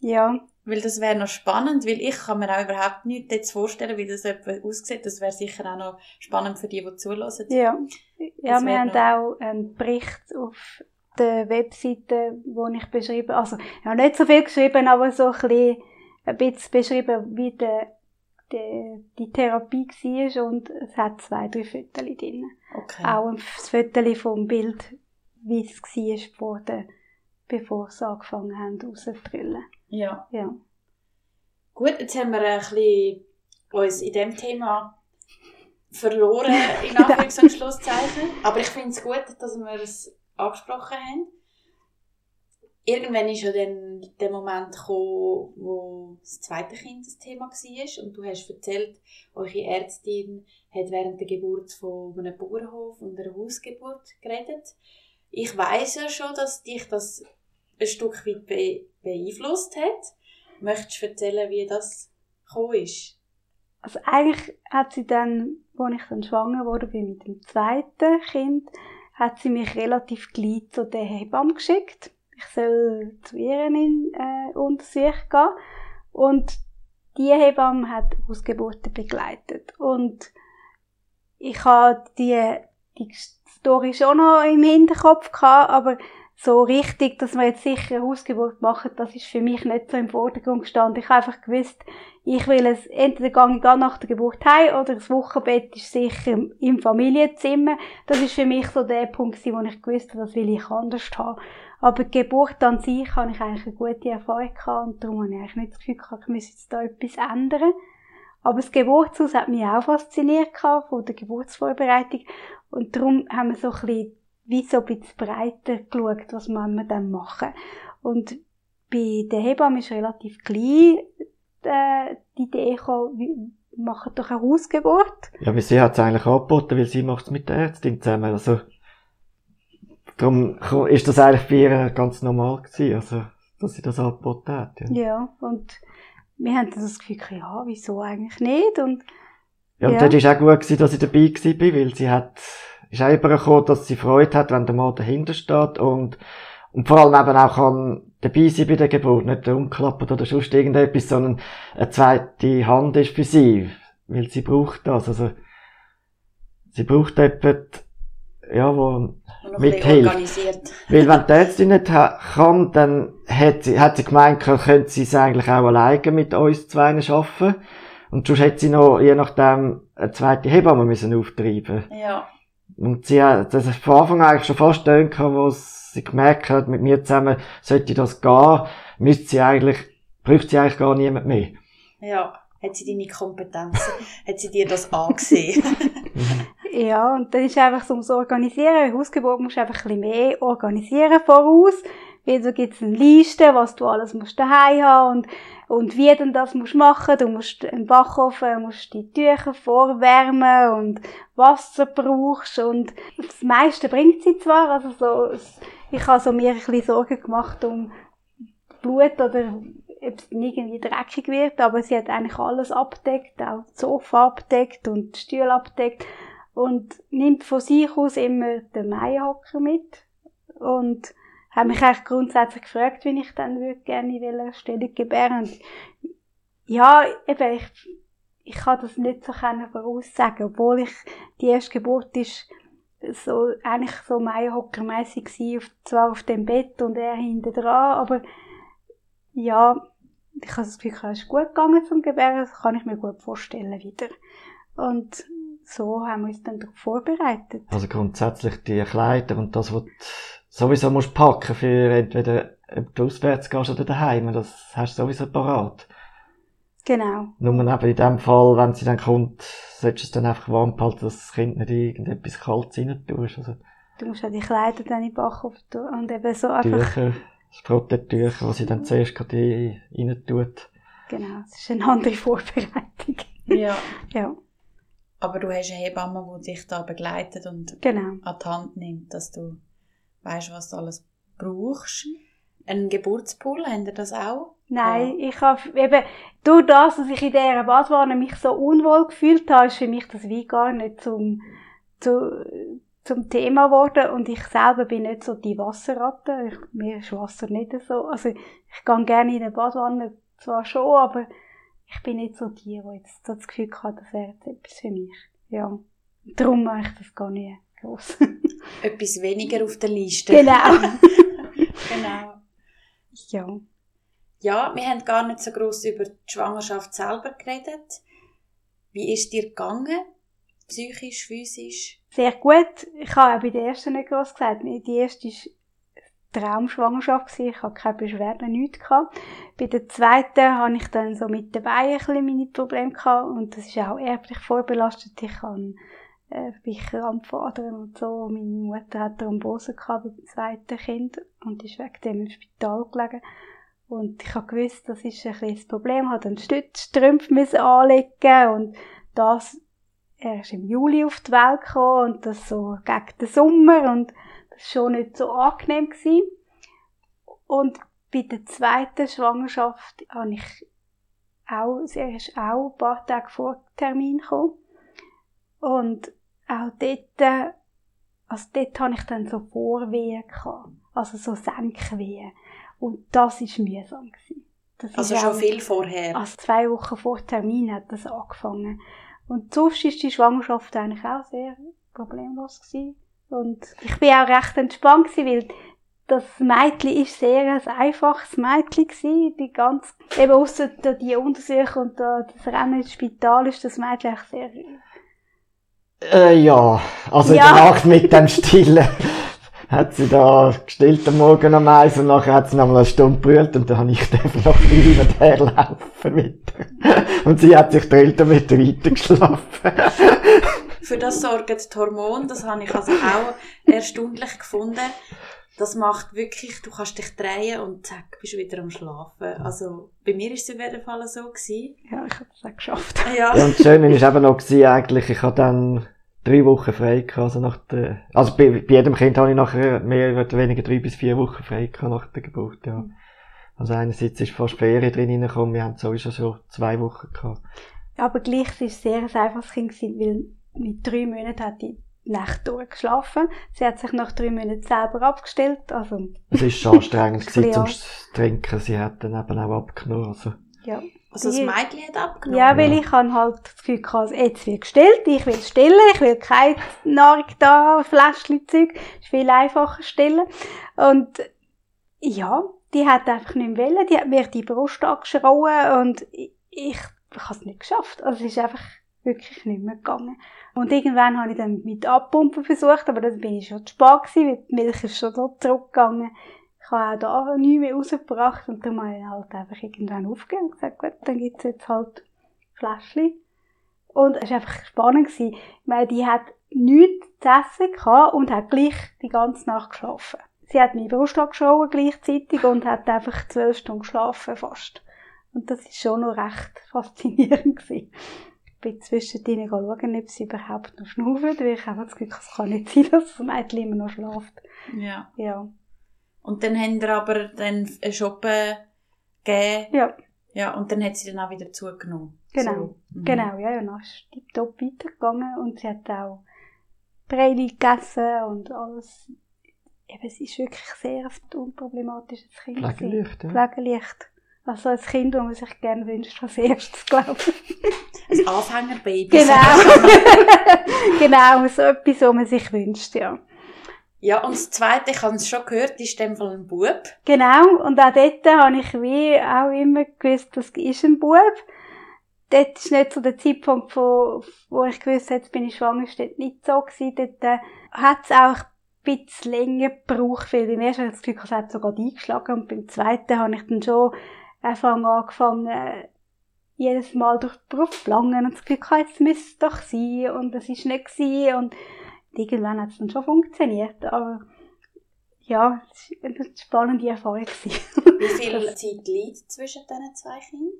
A: Ja,
C: Weil das wäre noch spannend, weil ich kann mir auch überhaupt nicht jetzt vorstellen, wie das aussieht. Das wäre sicher auch noch spannend für die, die zulassen.
A: ja. Ja, wir haben auch einen Bericht auf der Webseite, wo ich beschrieben, also, ja, nicht so viel geschrieben, aber so ein bisschen, ein bisschen beschrieben, wie der, der, die Therapie war und es hat zwei, drei Fotos drin.
C: Okay.
A: Auch ein Foto vom Bild, wie es war vor der, bevor sie angefangen haben rauszudrillen.
C: Ja.
A: Ja.
C: Gut, jetzt haben wir ein bisschen uns in dem Thema verloren, in *laughs* Anführungs- und Schlusszeichen. Aber ich finde es gut, dass wir es angesprochen haben. Irgendwann ist ja dann der Moment gekommen, wo das zweite Kind das Thema war. Und du hast erzählt, eure Ärztin hat während der Geburt von einem Bauernhof und einer Hausgeburt geredet. Ich weiß ja schon, dass dich das ein Stück weit be beeinflusst hat. Möchtest du erzählen, wie das gekommen ist?
A: Also eigentlich hat sie dann, als ich dann schwanger wurde mit dem zweiten Kind, hat sie mich relativ gleich zu der Hebamme geschickt. Ich soll zu ihr in äh, Untersuchung gehen. Und die Hebamme hat Ausgeburten begleitet. Und ich habe die, die Story schon noch im Hinterkopf gehabt, aber so richtig, dass wir jetzt sicher eine Hausgeburt machen, das ist für mich nicht so im Vordergrund gestanden. Ich habe einfach gewusst, ich will es, entweder gehe ich nach der Geburt heim oder das Wochenbett ist sicher im Familienzimmer. Das ist für mich so der Punkt, wo ich gewusst habe, das will ich anders haben. Aber die Geburt an sich habe ich eigentlich eine gute Erfahrung gehabt und darum habe ich eigentlich nicht das Gefühl gehabt, ich müsse jetzt da etwas ändern. Aber das Geburtshaus hat mich auch fasziniert gehabt, von der Geburtsvorbereitung. Und darum haben wir so ein bisschen, wie so ein bisschen breiter geschaut, was wir dann machen. Und bei der Hebamme ist relativ klein äh, die Idee gekommen, wie, machen doch eine Hausgeburt.
D: Ja, aber sie hat es eigentlich angeboten, weil sie macht es mit der Ärztin zusammen. Also, darum ist das eigentlich bei ihr ganz normal gewesen, also, dass sie das angeboten hat. Ja,
A: Ja, und wir haben das Gefühl, ja, wieso eigentlich nicht? Und
D: ja und
A: Ja.
D: dort ist auch gut gewesen, dass ich dabei bin, weil sie hat, ist auch übergekommen, dass sie Freude hat, wenn der Mann dahinter steht und, und vor allem eben auch kann dabei sein bei der Geburt, nicht umklappert oder sonst irgendetwas, sondern eine zweite Hand ist für sie, weil sie braucht das, also, sie braucht jemanden, ja, wo,
C: Und noch ein
D: Mit
C: bisschen
D: Hilfe.
C: organisiert.
D: Weil wenn die Ärztin nicht kann, dann hat sie, hat sie gemeint, könnte sie es eigentlich auch alleine mit uns zwei arbeiten. Und sonst hätte sie noch, je nachdem, eine zweite Hebamme müssen auftreiben.
C: Ja.
D: Und sie hat, das ist von Anfang an eigentlich schon fast gedacht, wo sie gemerkt hat, mit mir zusammen sollte das gehen, müsste sie eigentlich, bräuchte sie eigentlich gar niemand mehr.
C: Ja. Hat sie deine Kompetenzen? *laughs* hat sie dir das angesehen? *laughs*
A: ja, und dann ist einfach so ums Organisieren. Eine Hausgeburt musst du einfach ein bisschen mehr organisieren voraus. Da gibt's eine Liste, was du alles musst daheim haben und, und wie du das musst machen. Du musst im Backofen, musst die Tücher vorwärmen und Wasser brauchst und das meiste bringt sie zwar, also so, ich habe so mir ein bisschen Sorgen gemacht um Blut oder ob es irgendwie dreckig wird, aber sie hat eigentlich alles abdeckt, auch das Sofa abdeckt und die Stühle abdeckt und nimmt von sich aus immer den Maihocker mit und habe mich eigentlich grundsätzlich gefragt, wie ich dann würde gerne in welcher Stellung gebären. Ja, eben, ich, ich kann das nicht so können voraussagen, obwohl ich, die erste Geburt ist so, eigentlich so Meierhockermässig gsi, auf, zwar auf dem Bett und er hinten dran, aber ja, ich habe das Gefühl, es ist gut gegangen zum Gebären, das kann ich mir gut vorstellen wieder. Und so haben wir uns dann darauf vorbereitet.
D: Also grundsätzlich die Kleider und das, was sowieso musst packen für entweder, ob du auswärts gehst oder daheim, das hast du sowieso parat.
A: Genau.
D: Nur eben in dem Fall, wenn sie dann kommt, solltest du es dann einfach warm behalten, dass das Kind nicht irgendetwas Kaltes rein tust. Also
A: Du musst auch die Kleider dann in den Backofen tun und eben so einfach,
D: Tücher, Sprottentücher, was sie dann zuerst gerade rein tut.
A: genau, es ist eine andere Vorbereitung.
C: ja. *laughs*
A: Ja.
C: Aber du hast eine Hebamme, die dich da begleitet und
A: Genau.
C: an die Hand nimmt, dass du weißt, was du alles brauchst. Ein Geburtspool, habt ihr das auch?
A: Nein, ich habe eben, durch das, dass ich in dieser Badwanne mich so unwohl gefühlt habe, ist für mich das wie gar nicht zum, zu, zum Thema geworden. Und ich selber bin nicht so die Wasserratte. Ich, mir ist Wasser nicht so. Also, ich gehe gerne in eine Badwanne, zwar schon, aber ich bin nicht so die, die jetzt so das Gefühl hat, das wäre jetzt etwas für mich. Ja. Darum mache ich das gar nicht gross. *laughs*
C: Etwas weniger auf der Liste.
A: genau. *laughs*
C: genau.
A: ja.
C: Ja, wir haben gar nicht so groß über die Schwangerschaft selber geredet. Wie ist dir gegangen? Psychisch, physisch?
A: Sehr gut. Ich habe auch bei der ersten nicht groß gesagt. Die erste war Traumschwangerschaft. gewesen. Ich hatte keine Beschwerden, nichts. Gehabt. Bei der zweiten hatte ich dann so mit den Beinen ein bisschen meine Probleme gehabt. Und das ist auch erblich vorbelastet. Ich habe äh, bin Krampfadern und so. Meine Mutter hat Thrombose gehabt bei dem zweiten Kind und ist wegen dem im Spital gelegen. Und ich habe gewusst, das ist ein das Problem. Dann Stützstrümpfe müssen anlegen und das, er ist im Juli auf die Welt gekommen und das so gegen den Sommer und das war schon nicht so angenehm. Gewesen. Und bei der zweiten Schwangerschaft habe ich auch, er ist auch ein paar Tage vor Termin gekommen. Und auch dort, also dort hatte ich dann so Vorwehen gehabt. Also so Senkwehen. Und das war mühsam. Gewesen. Das
C: Also
A: ist
C: schon viel vorher.
A: also zwei Wochen vor Termin hat das angefangen. Und sonst ist die Schwangerschaft eigentlich auch sehr problemlos gewesen. Und ich bin auch recht entspannt gewesen, weil das Mädchen ist sehr ein einfaches Mädchen gewesen. Die ganz, eben ausser die Untersuchung und da das Rennen ins Spital ist das Mädchen eigentlich sehr,
D: Äh, ja, also in
A: Ja.
D: der Nacht mit dem Stillen hat sie da gestillt am Morgen am Eis und nachher hat sie noch mal eine Stunde brüllt und dann habe ich dürfen noch hin und her laufen mit. Und sie hat sich drillt und mit weitergeschlafen.
C: Für das sorgen die Hormone, das habe ich also auch erstaunlich gefunden. Das macht wirklich, du kannst dich drehen und zack, bist du wieder am Schlafen. Also, bei mir ist es auf jeden Fall so gewesen.
A: ja, ich habe das auch geschafft.
C: Ja.
D: Ja, und das Schöne ist eben noch gewesen, eigentlich, ich habe dann drei Wochen frei gehabt, also nach der, also bei, bei jedem Kind habe ich nachher mehr oder weniger drei bis vier Wochen frei gehabt nach der Geburt, ja. Also einerseits ist fast Ferien drin reingekommen, wir haben sowieso schon zwei Wochen gehabt.
A: Aber gleich war es sehr ein einfaches Kind, gewesen, weil mit drei Monaten hat die Nacht durchgeschlafen. Sie hat sich nach drei Monaten selber abgestellt. Also,
D: Es ist schon *laughs* anstrengend gewesen zum Trinken, sie hat dann eben auch abgenommen, also.
A: ja.
C: Also, das Mädchen hat abgenommen.
A: Ja, weil ich habe halt das Gefühl gehabt, jetzt wird gestillt, ich will stillen, ich will keine Nahrung da, Fläschchen Zeug, ist viel einfacher stillen. Und ja, die hat einfach nicht mehr wollen, die hat mir die Brust angeschrauen und ich, ich, ich habe es nicht geschafft. Also es ist einfach wirklich nicht mehr gegangen. Und irgendwann habe ich dann mit Abpumpen versucht, aber dann bin ich schon zu spät gewesen, weil die Milch ist schon so zurückgegangen. Ich habe auch da nichts mehr rausgebracht und dann habe ich halt einfach irgendwann aufgegeben und gesagt, gut, dann gibt es jetzt halt Fläschchen. Und es war einfach spannend. Gewesen. Ich meine, die hat nichts zu essen gehabt und hat gleich die ganze Nacht geschlafen. Sie hat meine Brust angeschaut gleichzeitig und hat einfach zwölf Stunden geschlafen fast. Und das ist schon noch recht faszinierend gewesen. Ich bin zwischendrin schauen, ob sie überhaupt noch schnaufen, weil ich einfach das Gefühl, es kann nicht sein, dass das Mädchen immer noch schläft.
C: Ja.
A: Ja.
C: Und dann haben wir aber dann einen Shoppen gegeben.
A: Ja,
C: Ja, und dann hat sie dann auch wieder zugenommen.
A: Genau.
C: So. Mhm.
A: genau, ja, ja, dann ist tiptop weitergegangen und sie hat auch Breili gegessen und alles. Eben, es ist wirklich sehr ein unproblematisches Kind.
D: Pflegelicht, ja.
A: Pflegelicht. Also ein Kind, das man sich gerne wünscht als erstes, glaube ich.
C: Ein Anfängerbaby.
A: Genau. *laughs* *laughs* genau, so etwas, was man sich wünscht, ja.
C: Ja, und das Zweite, ich habe es schon gehört, ist dem Fall ein Bub.
A: Genau, und auch dort habe ich wie auch immer gewusst, das ist ein Bub. Dort ist nicht so der Zeitpunkt, wo, wo ich gewusst habe, jetzt bin ich schwanger, ist dort nicht so gewesen. Dort äh, hat es auch ein bisschen länger gebraucht, weil beim ersten habe das Gefühl, es hat sogar eingeschlagen und beim zweiten habe ich dann schon einfach angefangen, äh, jedes Mal durch die Brust langen und das Gefühl jetzt müsste es doch sein und es ist nicht gewesen und irgendwann hat es dann schon funktioniert, aber ja, es war eine spannende Erfahrung. *laughs*
C: Wie viel Zeit liegt zwischen diesen zwei Kindern?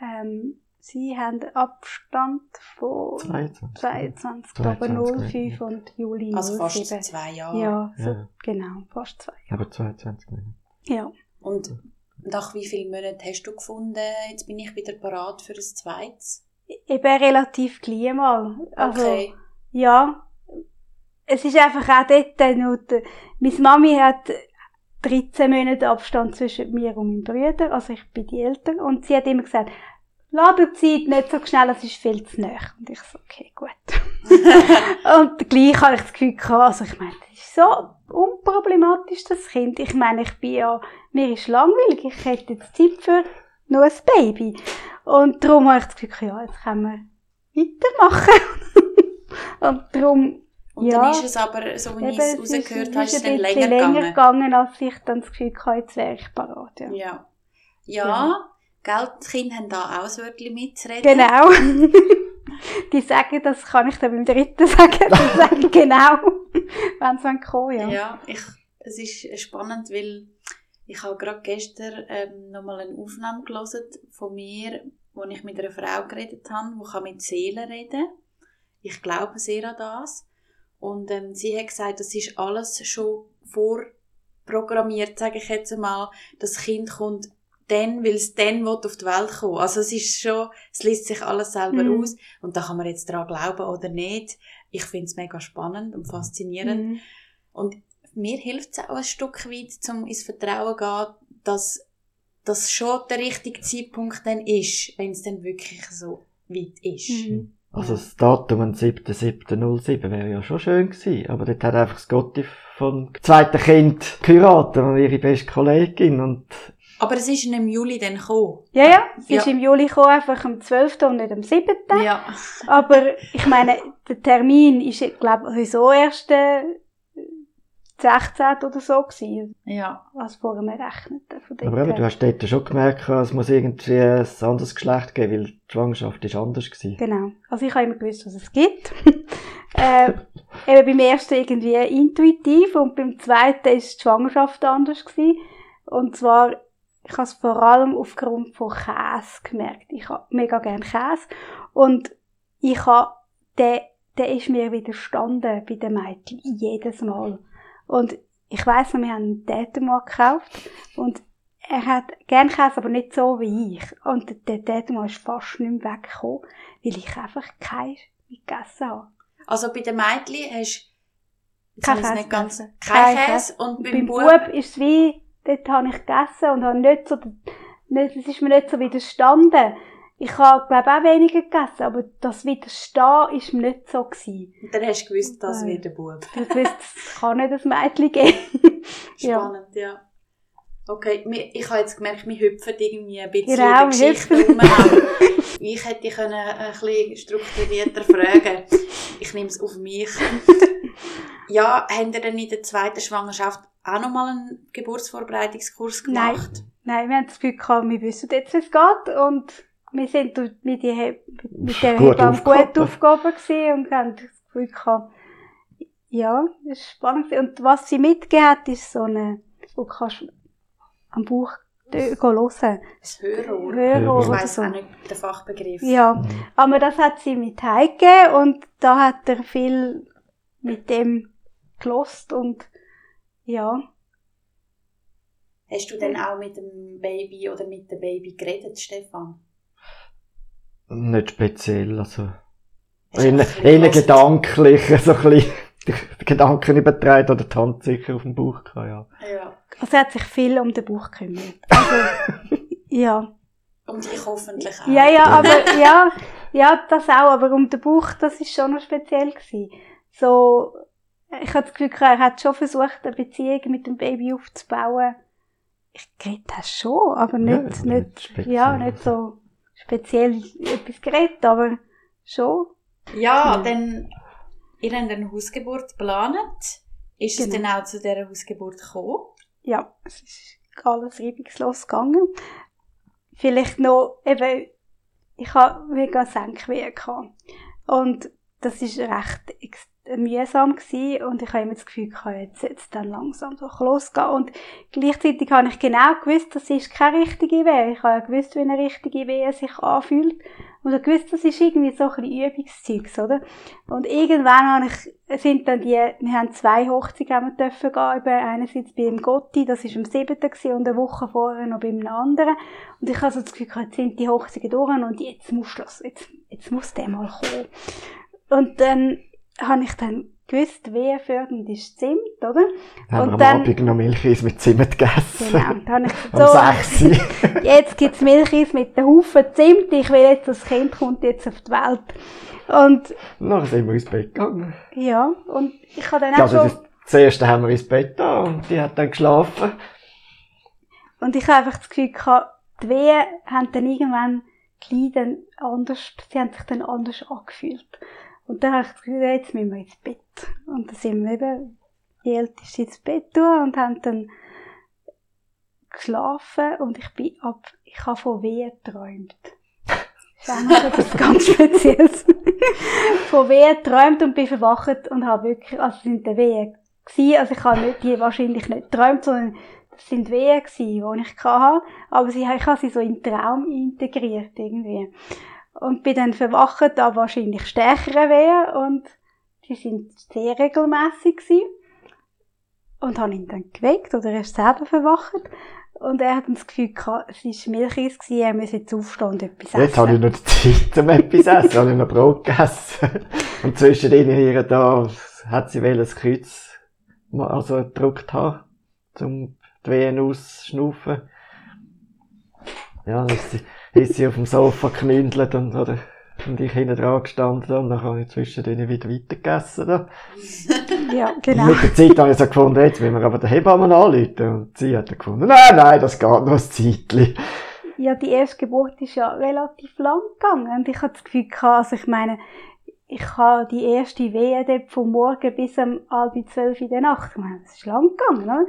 A: ähm, Sie haben einen Abstand von
D: 22.
A: 22, glaube
D: 22,
A: 05 und Juli 07.
C: Also fast zwei Jahre.
A: Ja, so,
D: Ja.
A: genau, fast zwei.
D: Aber 22 Minuten.
A: Ja.
C: Und nach wie vielen Monaten hast du gefunden, jetzt bin ich wieder parat für ein zweites?
A: Eben relativ gleich mal. Also,
C: Okay.
A: Ja. Es ist einfach auch dort noch, der- meine Mami hat 13 Monate Abstand zwischen mir und meinem Bruder, also ich bin die Eltern, und sie hat immer gesagt, lass dir Zeit, nicht so schnell, es ist viel zu nah. Und ich so, okay, gut. *laughs* und gleich habe ich das Gefühl gehabt, also ich meine, das ist so unproblematisch, das Kind. Ich meine, ich bin ja, mir ist langweilig, ich hätte jetzt Zeit für noch ein Baby. Und darum habe ich das Gefühl, ja, jetzt können wir weitermachen. *laughs* und darum,
C: Und
A: ja.
C: dann ist es aber, so wie ich es rausgehört habe,
A: ist
C: es dann
A: bisschen
C: länger gegangen.
A: gegangen, als ich dann das Gefühl hatte, jetzt wäre ich parat. Ja.
C: Ja. Ja,
A: Ja.
C: gell, die Kinder haben da auch ein Wörtchen mitzureden.
A: Genau. *laughs* die sagen, das kann ich dann beim dritten sagen, die *laughs* sagen genau, wenn sie kommen ja.
C: Ja, ich, es ist spannend, weil ich habe gerade gestern ähm, nochmal eine Aufnahme gelesen von mir, wo ich mit einer Frau geredet habe, die kann mit Seelen reden Ich glaube sehr an das. Und ähm, sie hat gesagt, das ist alles schon vorprogrammiert, sage ich jetzt einmal. Das Kind kommt dann, weil es dann will auf die Welt kommen. Also es ist schon, es liest sich alles selber
A: Mhm.
C: aus. Und da kann man jetzt dran glauben oder nicht. Ich finde es mega spannend und faszinierend.
A: Mhm.
C: Und mir hilft es auch ein Stück weit, um ins Vertrauen zu gehen, dass das schon der richtige Zeitpunkt dann ist, wenn es dann wirklich so weit ist.
A: Mhm.
D: Also das Datum am 7.7.07 wäre ja schon schön gewesen, aber dort hat einfach das Gotti vom zweiten Kind geheiratet und ihre beste Kollegin und
C: Aber es ist im Juli dann gekommen.
A: Ja, ja, es
C: Ja.
A: ist im Juli gekommen, einfach am 12. und nicht am 7.
C: Ja.
A: Aber ich meine, der Termin ist, ich glaube sowieso erst äh, 16. oder so gewesen,
C: Ja.
A: was vorher wir rechneten. Von dort
D: aber eben, du hast dort schon gemerkt, es muss irgendwie ein anderes Geschlecht geben, weil die Schwangerschaft ist anders gewesen.
A: Genau. Also ich habe immer gewusst, was es gibt. *laughs* äh, eben beim ersten irgendwie intuitiv und beim zweiten ist die Schwangerschaft anders gewesen. Und zwar, ich habe es vor allem aufgrund von Käse gemerkt. Ich habe mega gern Käse. Und ich habe, der, der ist mir widerstanden bei den Mädchen. Jedes Mal. Und ich weiss noch, wir haben einen Dätemann gekauft. Und er hat gern Käse, aber nicht so wie ich. Und der- Dätemann ist fast nicht mehr weggekommen, weil ich einfach keinen gegessen habe.
C: Also bei den Mädchen hast jetzt
A: Kein Käse
C: nicht ganz, kein
A: Kein
C: Käse. Und beim,
A: Beim
C: Bub,
A: Bub ist es wie, dort habe ich gegessen und habe nicht so, nicht, es ist mir nicht so widerstanden. Ich habe, glaube auch weniger gegessen, aber das Widerstehen ist mir nicht so gewesen.
C: und dann hast du gewusst, das
A: Nein.
C: wird der Bub.
A: Ich wusste, *laughs* es kann nicht ein Mädchen geben. *laughs* ja.
C: Spannend, ja. Okay, wir- ich habe jetzt gemerkt, wir hüpfen irgendwie ein bisschen
A: Genau,
C: in der Geschichte
A: wir
C: rum. *laughs* Ich hätte können ein bisschen strukturierter fragen. Ich nehme es auf mich. Ja, habt ihr denn in der zweiten Schwangerschaft auch nochmal einen Geburtsvorbereitungskurs
A: Nein.
C: gemacht?
A: Nein, wir haben das Gefühl gehabt, wir wissen jetzt, wie es geht und wir sind mit, die, He- mit der
D: Gut
A: Hebamme gut aufgehoben und haben das Gefühl gehabt, ja, das ist spannend. Und was sie mitgegeben hat, ist so eine, wo du kannst am Buch gehen hören.
C: Das Hörrohr.
A: Hörrohr
C: Ich weiss
A: so.
C: auch nicht den Fachbegriff.
A: Ja, aber das hat sie mit heimgegeben und da hat er viel mit dem gelost und ja,
C: Hast du denn auch mit dem Baby oder mit dem Baby geredet, Stefan?
D: Nicht speziell, also eher,
C: ein
D: gedanklich, *laughs* so ein bisschen die Gedanken übertragen oder die Hand sicher auf dem Bauch gehabt, ja.
C: Ja.
A: also er hat sich viel um den Buch gekümmert. Also, *laughs* ja.
C: Und ich hoffentlich auch.
A: Ja, ja, aber, ja, ja, das auch, aber um den Bauch, das ist schon noch speziell gewesen. So, ich hatte das Gefühl, er hat schon versucht, eine Beziehung mit dem Baby aufzubauen. Ich geredet habe schon, aber nicht,
D: Ja,
A: nicht,
D: nicht
A: ja, nicht so speziell etwas geredet, aber schon.
C: Ja,
A: Mhm.
C: dann, ihr habt eine Hausgeburt geplant. Ist es
A: Genau.
C: dann auch zu dieser Hausgeburt gekommen?
A: Ja, es ist alles reibungslos gegangen. Vielleicht noch, eben, ich habe mega Senkwehen gehabt. Und das ist recht, ex- mühsam gewesen und ich habe immer das Gefühl gehabt, jetzt jetzt dann langsam so losgehen und gleichzeitig habe ich genau gewusst, das ist keine richtige Wehe. Ich habe gewusst, wie eine richtige Wehe sich anfühlt und ich gewusst, das ist irgendwie so ein bisschen Übungszeugs, oder? Und irgendwann habe ich, sind dann die, wir haben zwei Hochzeiten dürfen gehen, einerseits bei dem Gotti, das war am 7. gewesen, und eine Woche vorher noch bei einem anderen. Und ich habe so das Gefühl, jetzt sind die Hochzeiten durch und jetzt muss Schluss, jetzt, jetzt muss der mal kommen. Und dann habe ich dann gewusst, fördernd ist Zimt, oder?
D: Haben
A: und
D: wir am Abend noch Milcheis mit Zimt gegessen.
A: Genau, dann habe ich *laughs*
D: Am
A: so,
D: 6. *laughs*
A: jetzt gibt's Milcheis mit einem Haufen Zimt, ich will jetzt, das Kind kommt jetzt auf die Welt. Und,
D: Nachher sind wir ins Bett gegangen.
A: ja, und ich habe dann auch
D: also
A: schon,
D: das, das erste haben wir ins Bett da und die hat dann geschlafen.
A: und ich habe einfach das Gefühl gehabt, die Wehen haben dann irgendwann gleich dann anders, sie haben sich dann anders angefühlt. Und dann habe ich Gefühl, jetzt müssen wir ins Bett. Und dann sind wir eben, die Älteste ins Bett und haben dann geschlafen und ich bin ab, ich habe von Wehen geträumt. Das ist etwas ganz *laughs* Spezielles. von Wehen geträumt und bin verwacht und habe wirklich, also sind die Wehen gewesen, also ich habe nicht, die wahrscheinlich nicht geträumt, sondern das sind Wehen gewesen, die ich hatte, aber sie, ich habe sie so in den Traum integriert irgendwie. Und bin dann verwacht an wahrscheinlich stärkeren Wehen und die sind sehr regelmäßig gewesen. Und habe ihn dann geweckt oder er ist selber verwacht. Und er hat das Gefühl gehabt, es war Milcheis gewesen, er müsse jetzt aufstehen und etwas essen.
D: Jetzt habe ich noch die Zeit, um etwas zu essen. habe ich noch Brot gegessen. *laughs* Und zwischen ihnen hier da hat sie ein Kreuz, also gedruckt haben, um die Wehen auszuschnaufen. Ja, dann ist sie, ist sie auf dem Sofa geknündelt und, oder, und ich hinten dran gestanden und dann habe ich zwischen ihnen wieder weitergegessen. Da. *laughs*
A: Ja, genau.
D: Mit der Zeit habe ich so gefunden, jetzt müssen wir aber den Hebammen anrufen. Und sie hat dann gefunden, nein, nein, das geht noch ein Zeitchen.
A: Ja, die erste Geburt ist ja relativ lang gegangen. Und ich hatte das Gefühl gehabt, also ich meine, ich habe die erste Wehe dort vom Morgen bis um halb zwölf in der Nacht. Ich meine, das ist lang gegangen, oder?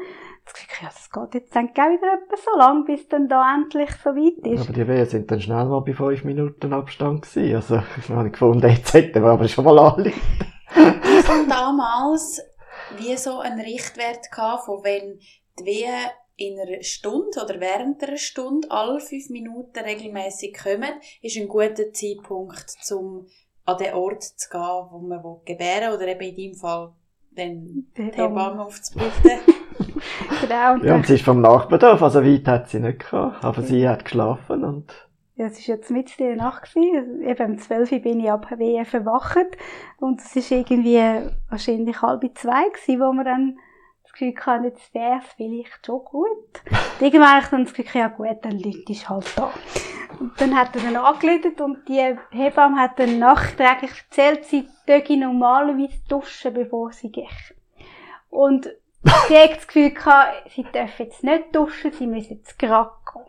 A: Das Gefühl, ja, das geht jetzt dann gleich wieder etwa so lang, bis dann da endlich so weit ist.
D: Aber die Wehen sind dann schnell mal bei fünf Minuten Abstand gewesen. Also, *laughs* dann habe ich gefunden, jetzt hätten wir aber schon mal alle.
C: Ich hatte damals wie so einen Richtwert gehabt, von wenn die Wehen in einer Stunde oder während einer Stunde alle fünf Minuten regelmäßig kommen, ist ein guter Zeitpunkt, um an den Ort zu gehen, wo man will gebären oder eben in deinem Fall dann die Hebamme aufzubieten.
A: Genau, und
D: Ja, und sie ist vom Nachbardorf, also weit hat sie nicht gehabt. Aber sie hat geschlafen und,
A: ja, es war jetzt mitten in der Nacht. Gewesen. Eben um zwölf Uhr bin ich ab Wehe verwacht. Und es ist irgendwie wahrscheinlich halb zwei gewesen, wo wir dann das Gefühl hatten, jetzt wäre es vielleicht schon gut. Und irgendwann habe ich dann das Gefühl, ja gut, dann Leute ist halt da. Und dann hat er dann angeläutet und die Hebamme hat dann nachträglich erzählt, sie töge normalerweise duschen, bevor sie geht. Und sie hat das Gefühl gehabt, sie dürfen jetzt nicht duschen, sie müssen jetzt gerade gehen.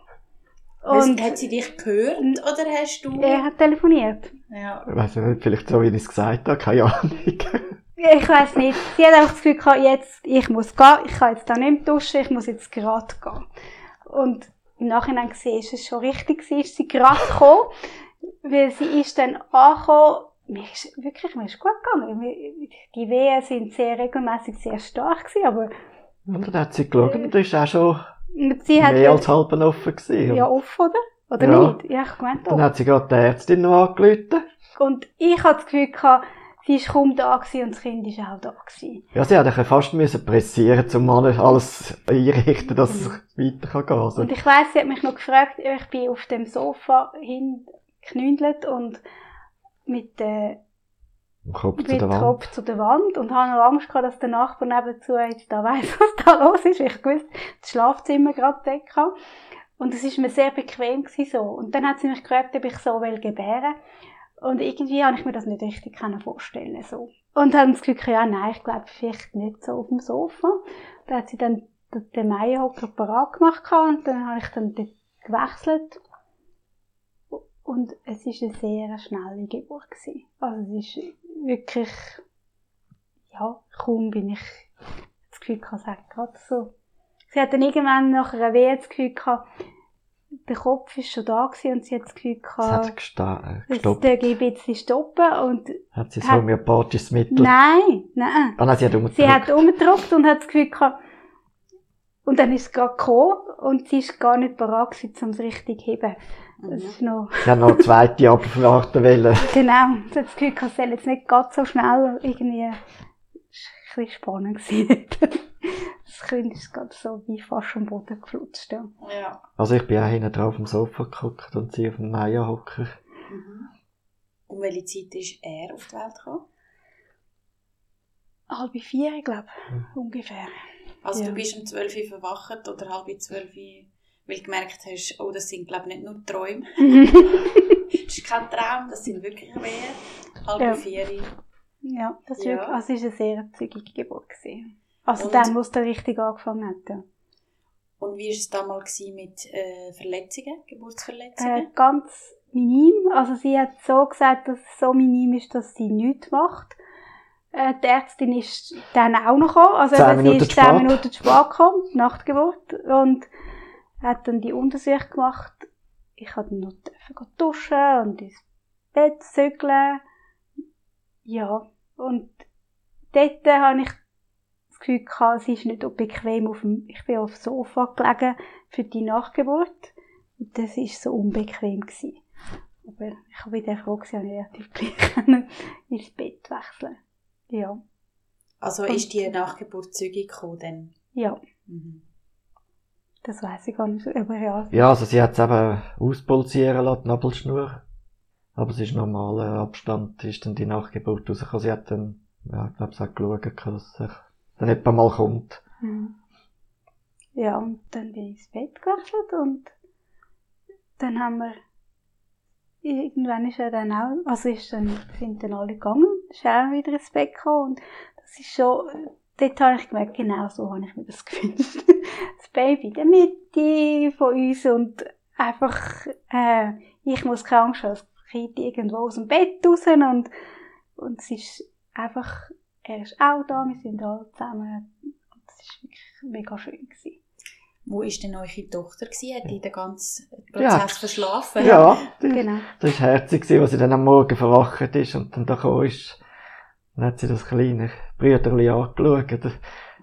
C: Und hat sie dich gehört oder hast du...
A: er hat telefoniert.
C: Ja.
D: ich weiss nicht, vielleicht so, wie ich es gesagt habe, keine Ahnung.
A: Ich weiß nicht. Sie hat einfach das Gefühl gehabt, jetzt, ich muss gehen, ich kann jetzt da nicht mehr duschen, ich muss jetzt gerade gehen. Und im Nachhinein gesehen, ist es schon richtig gewesen, ist sie gerade gekommen, weil sie ist dann angekommen, mir ist wirklich, mir ist gut gegangen. Die Wehen sind sehr regelmäßig sehr stark gewesen, aber
D: Und dann hat sie geschaut und ist auch schon
A: sie hat
D: mehr als halb offen gewesen.
A: ja offen, oder? Oder
D: Ja.
A: nicht? Ja, ich gemeint
D: dann hat sie gerade die Ärztin noch angerufen.
A: Und ich hatte das Gefühl gehabt, sie ist kaum da gewesen und das Kind ist auch da gewesen.
D: Ja, sie bisschen fast müssen pressieren, um alles einrichten, dass es weiter kann gehen. Also,
A: Und ich weiss, sie hat mich noch gefragt, ich bin auf dem Sofa hingeknündelt und mit,
D: im Kopf zu
A: mit
D: der Wand.
A: Kopf zu der Wand und habe noch Angst gehabt, dass der Nachbar nebenzu jetzt da weiss, *laughs* was da los ist. Ich wusste, das Schlafzimmer gerade weg habe. Und es ist mir sehr bequem gewesen so. Und dann hat sie mich gefragt, ob ich so will gebären. Und irgendwie habe ich mir das nicht richtig vorstellen so. Und dann das Gefühl, ja, nein, ich glaube vielleicht nicht so auf dem Sofa. Da hat sie dann den- Meierhocker parat gemacht und dann habe ich dann gewechselt. Und es ist eine sehr schnelle Geburt gewesen. Also es ist wirklich, ja, kaum bin ich das Gefühl gehabt, sag gerade so. Sie hat dann irgendwann nach einer Wehe das Gefühl gehabt, der Kopf ist schon da gewesen und sie hat das Gefühl
D: Das hat sie
A: gehabt,
D: gesta- äh,
A: es
D: gestoppt.
A: darf ein bisschen stoppen und
D: Hat sie das
A: hat-
D: homöopathisches Mittel?
A: nein, nein.
D: Ah, nein, sie hat umgedrückt.
A: Sie hat umgedrückt und hat das Gefühl gehabt, und dann ist es gerade gekommen und sie ist gar nicht bereit gewesen, um es richtig zu heben. Das
C: Mhm.
A: ist noch,
D: hat noch eine zweite wollen. *laughs*
A: genau, sie hat das Gefühl soll jetzt nicht ganz so schnell irgendwie, es war ein bisschen spannend. *laughs* Das Kind ist gerade so wie fast am Boden geflutscht, ja.
C: Ja.
D: Also ich bin auch hinten drauf auf dem Sofa geguckt und sie auf dem Meierhocker.
C: Mhm. Um welche Zeit ist er auf die Welt gekommen?
A: Halb vier, glaube ich, ungefähr.
C: Also
A: Ja.
C: du bist um 12 Uhr verwacht oder halb 12 Uhr, weil du gemerkt hast, oh, das sind glaube ich nicht nur Träume. *laughs* das ist kein Traum, das sind wirklich Wehen. Halb
A: Ja.
C: vier
A: ja, das ist
C: Ja.
A: wirklich, also es war eine sehr zügige Geburt. Gewesen. Also
C: Und-
A: dann, wo es richtig angefangen hat, ja.
C: Und wie war es damals mit äh, Verletzungen,
A: Äh,
C: Geburtsverletzungen?
A: ganz minim. Also sie hat so gesagt, dass es so minim ist, dass sie nichts macht. Äh, die Ärztin ist dann auch noch gekommen. Also
D: Zehn
A: sie
D: Minuten
A: ist zehn. Minuten zu spät gekommen, Nachtgeburt. Und hat dann die Untersuchung gemacht. Ich habe dann noch dürfen duschen und ins Bett zügeln. Ja. Und dort habe ich das Gefühl gehabt, sie ist nicht bequem auf dem, ich bin auf dem Sofa gelegen für die Nachgeburt. Und das war so unbequem. Gewesen. Aber ich habe wieder froh dass ich relativ gleich *laughs* ins Bett wechseln Ja.
C: Also
A: und-
C: ist die Nachgeburt zügig gekommen dann?
A: Ja,
C: Mhm.
A: Das weiß ich gar nicht. Aber ja.
D: Ja, also sie hat es eben auspulsieren lassen, die Nabelschnur. Aber es ist normaler Abstand, ist dann die Nachgeburt rausgekommen. Sie hat dann, ja, ich glaube, sie hat geschaut, dass es dann etwa mal kommt.
A: Mhm. Ja, und dann bin ich ins Bett gewechselt und dann haben wir irgendwann ist er dann auch, also ist dann, sind dann alle gegangen, ist er wieder ins Bett gekommen und das ist schon, dort habe ich gemerkt, genau so habe ich mir das *laughs* gewünscht. Das Baby in der Mitte von uns und einfach, äh, ich muss keine Angst haben, das Kind irgendwo aus dem Bett raus und, und es ist einfach, er ist auch da, wir sind alle zusammen und es ist wirklich mega schön gewesen.
C: Wo ist denn eure Tochter gewesen? Hat die den ganzen Prozess
D: Ja.
C: verschlafen?
D: Ja, die-
A: Genau.
D: das war herzig, gewesen, als sie dann am Morgen verwacht ist und dann da gekommen ist. Dann hat sie das kleine Brüderli angeschaut.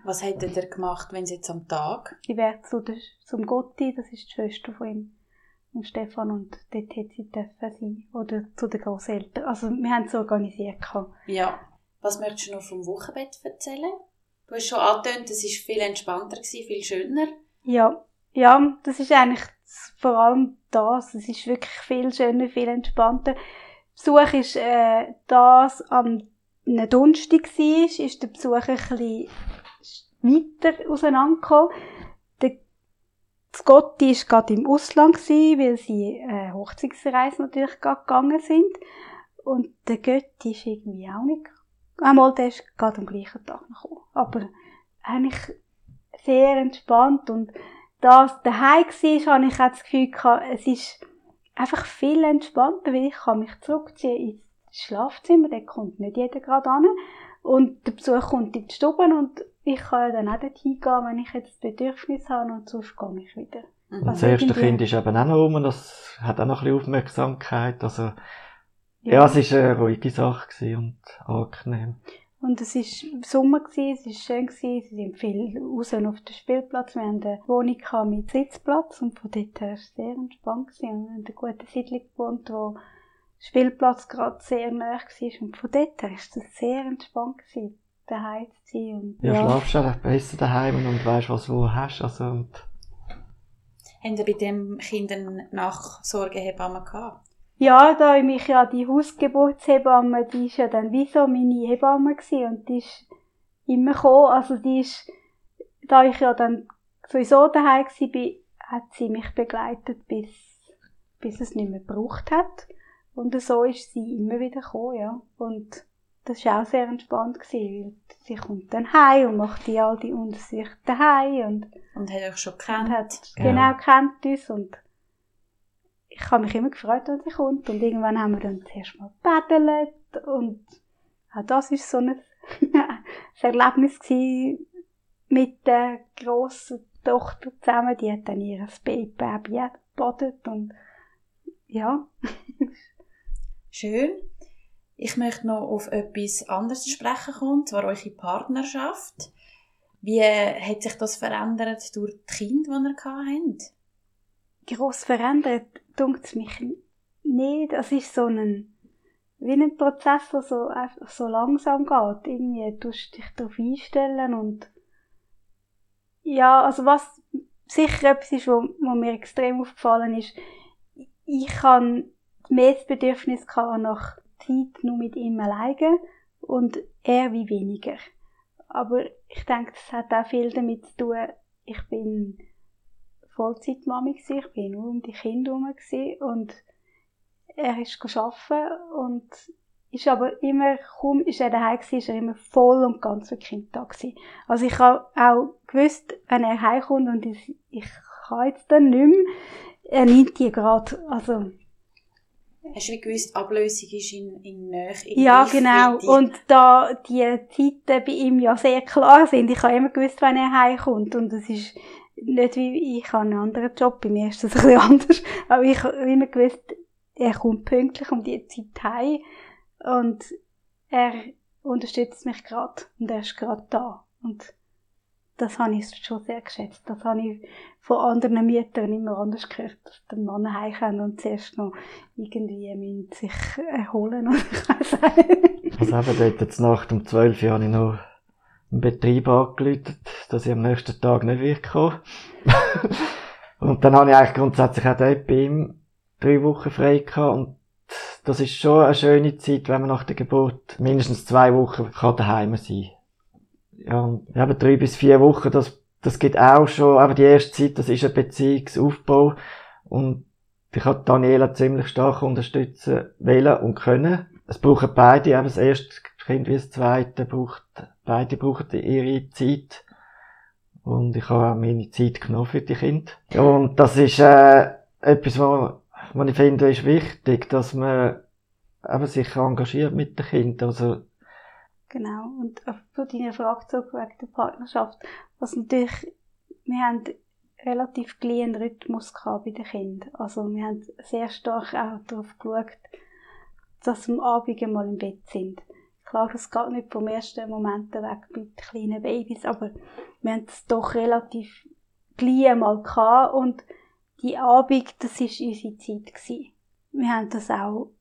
C: Was hättet ihr gemacht, wenn sie jetzt am Tag?
A: Sie wäre zu der, zum Gotti, das ist die Schwester von ihm, von Stefan, und dort hätte sie dürfen sein. Oder zu den Großeltern. Also, wir haben es organisiert.
C: Ja. Was möchtest du noch vom Wochenbett erzählen? Du hast schon angetönt, es war viel entspannter, gewesen, viel schöner.
A: Ja, ja, das ist eigentlich vor allem das. Es ist wirklich viel schöner, viel entspannter. Besuch ist, äh, das am einem Donnerstag war, ist der Besuch ein bisschen weiter auseinandergekommen. Der Scotti war gerade im Ausland, weil sie äh, Hochzeitsreise natürlich gegangen sind. Und der Götti ist irgendwie auch nicht, einmal der ist gerade am gleichen Tag gekommen. Aber eigentlich sehr entspannt und das daheim war, habe ich auch das Gefühl es ist einfach viel entspannter, weil ich kann mich zurückziehen ins Schlafzimmer, da kommt nicht jeder gerade an und der Besuch kommt in die Stube und ich kann ja dann auch dort hingehen, wenn ich jetzt das Bedürfnis habe und sonst gehe ich wieder.
C: Mhm.
D: Und das
A: Also
D: erste Kind ist eben auch noch rum, das hat auch noch ein bisschen Aufmerksamkeit. Also, ja, es war eine ruhige Sache gewesen und angenehm.
A: Und es war Sommer, gewesen, es war schön, gewesen, sie sind viel raus auf den Spielplatz. Wir haben eine Wohnung mit Sitzplatz und von dort her war es sehr entspannt. Gewesen. Und wir haben in einer guten Siedlung gewohnt, wo Spielplatz gerade sehr nah war. Und von dort her war es sehr entspannt, gewesen, daheim zu sein. Und,
D: Ja, schlafst du auch besser daheim und weißt, was du hast. Also, und
C: Haben ihr bei dem Kind eine Nachsorgehebamme gehabt?
A: Ja, da mich ja die Hausgeburtshebamme, die ist ja dann wie so meine Hebamme gewesen und die ist immer gekommen, also die ist, da ich ja dann sowieso daheim gsi bin, hat sie mich begleitet, bis, bis es nicht mehr gebraucht hat. Und so ist sie immer wieder gekommen, ja. Und das war auch sehr entspannt gewesen, weil sie kommt dann heim und macht die all die Untersuchungen daheim und
C: Und hat euch schon gekannt?
A: hat
D: Ja.
A: genau kennt uns und ich habe mich immer gefreut, wenn sie kommt und irgendwann haben wir dann zuerst mal gepaddelt und auch das ist so ein, ein *laughs* Erlebnis gewesen mit der grossen Tochter zusammen, die hat dann ihr Baby gebadet und ja. *laughs*
C: Schön. Ich möchte noch auf etwas anderes sprechen kommen, zwar eure Partnerschaft. Wie hat sich das verändert durch die Kinder, die ihr habt?
A: Gross verändert, dunkt es mich nicht. Das ist so ein, wie ein Prozess, der so, so langsam geht. Irgendwie tust du dich darauf einstellen und ja, also was sicher etwas ist, wo mir extrem aufgefallen ist, ich habe mehr das Bedürfnis nach Zeit nur mit ihm alleine und er wie weniger. Aber ich denke, das hat auch viel damit zu tun, ich bin Vollzeitmami ich bin nur um die Kinder herum und er ist arbeiten und ist aber immer, kaum ist er daheim gewesen, ist er immer voll und ganz für Kind da gewesen. Also ich habe auch gewusst, wenn er heimkommt und ich, ich kann jetzt dann nicht mehr, er nimmt die gerade, also
C: Hast du wie gewusst, Ablösung ist in, in Nähe?
A: In ja, genau. Und da die Zeiten bei ihm ja sehr klar sind, ich habe immer gewusst, wenn er heimkommt. Und es ist nicht wie, ich habe einen anderen Job, bei mir ist das ein bisschen *laughs* anders. Aber ich habe immer gewusst, er kommt pünktlich um die Zeit heim. Und er unterstützt mich gerade. Und er ist gerade da. Und das habe ich schon sehr geschätzt. Das habe ich von anderen Müttern immer anders gehört, dass der Mann heimkommt und zuerst noch irgendwie sich erholen *laughs* oder.
D: Also eben dort jetzt Nacht um 12 Uhr habe ich noch im Betrieb angeläutet, dass ich am nächsten Tag nicht wegkomme. *laughs* und dann habe ich eigentlich grundsätzlich auch dort bei ihm drei Wochen frei gehabt und das ist schon eine schöne Zeit, wenn man nach der Geburt mindestens zwei Wochen daheim sein kann ja, eben drei bis vier Wochen, das, das geht auch schon, aber die erste Zeit, das ist ein Beziehungsaufbau und ich habe Daniela ziemlich stark unterstützen wollen und können. Es brauchen beide, eben das erste Kind wie das zweite, braucht, beide brauchen ihre Zeit. Und ich habe auch meine Zeit genommen für die Kinder. Und das ist, äh, etwas, was, was ich finde, ist wichtig, dass man eben sich engagiert mit den Kindern. Also,
A: Genau. Und auf deine Frage zurück wegen der Partnerschaft. Was natürlich, wir haben relativ kleinen Rhythmus gehabt bei den Kindern. Also wir haben sehr stark auch darauf geschaut, dass wir am Abend mal im Bett sind. Klar, das geht nicht vom ersten Moment weg den kleinen Babys, aber wir haben es doch relativ gleich mal gehabt und die Abend, das war unsere Zeit gewesen. Wir haben das auch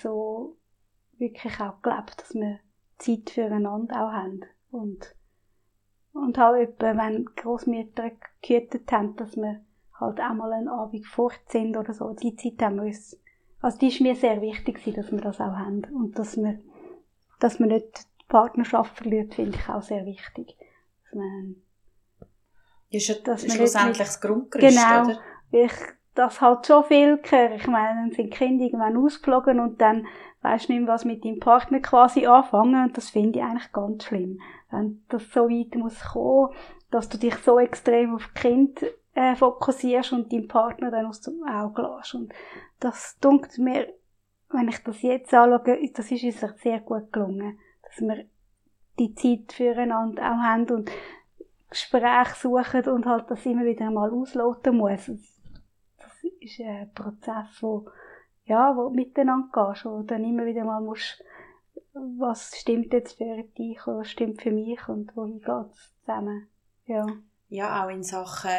A: so wirklich auch gelebt, dass wir Zeit füreinander auch haben. Und, und auch etwa, wenn Großmütter gehütet haben, dass wir halt auch mal einen Abend fort sind oder so. Die Zeit haben wir uns, also die ist mir sehr wichtig dass wir das auch haben. Und dass wir, dass wir nicht die Partnerschaft verliert, finde ich auch sehr wichtig. Dass
C: man, ist ja dass schlussendlich das Grundgerüst,
A: genau, oder? Genau. Ich, das halt schon viel gehört. Ich meine, dann sind die Kinder irgendwann ausgeflogen und dann weisst nicht mehr, was mit deinem Partner quasi anfangen und das finde ich eigentlich ganz schlimm. Wenn das so weit muss kommen, dass du dich so extrem auf Kind äh, fokussierst und deinen Partner dann aus dem Auge lässt. Und das dunkelt mir, wenn ich das jetzt anschaue, das ist uns sehr gut gelungen, dass wir die Zeit füreinander auch haben und Gespräche suchen und halt das immer wieder mal ausloten muss. Das ist ein Prozess, der ja, wo du miteinander gehst, wo du dann immer wieder mal musst, was stimmt jetzt für dich oder was stimmt für mich und wohin geht es zusammen. Ja.
C: Ja, auch in Sachen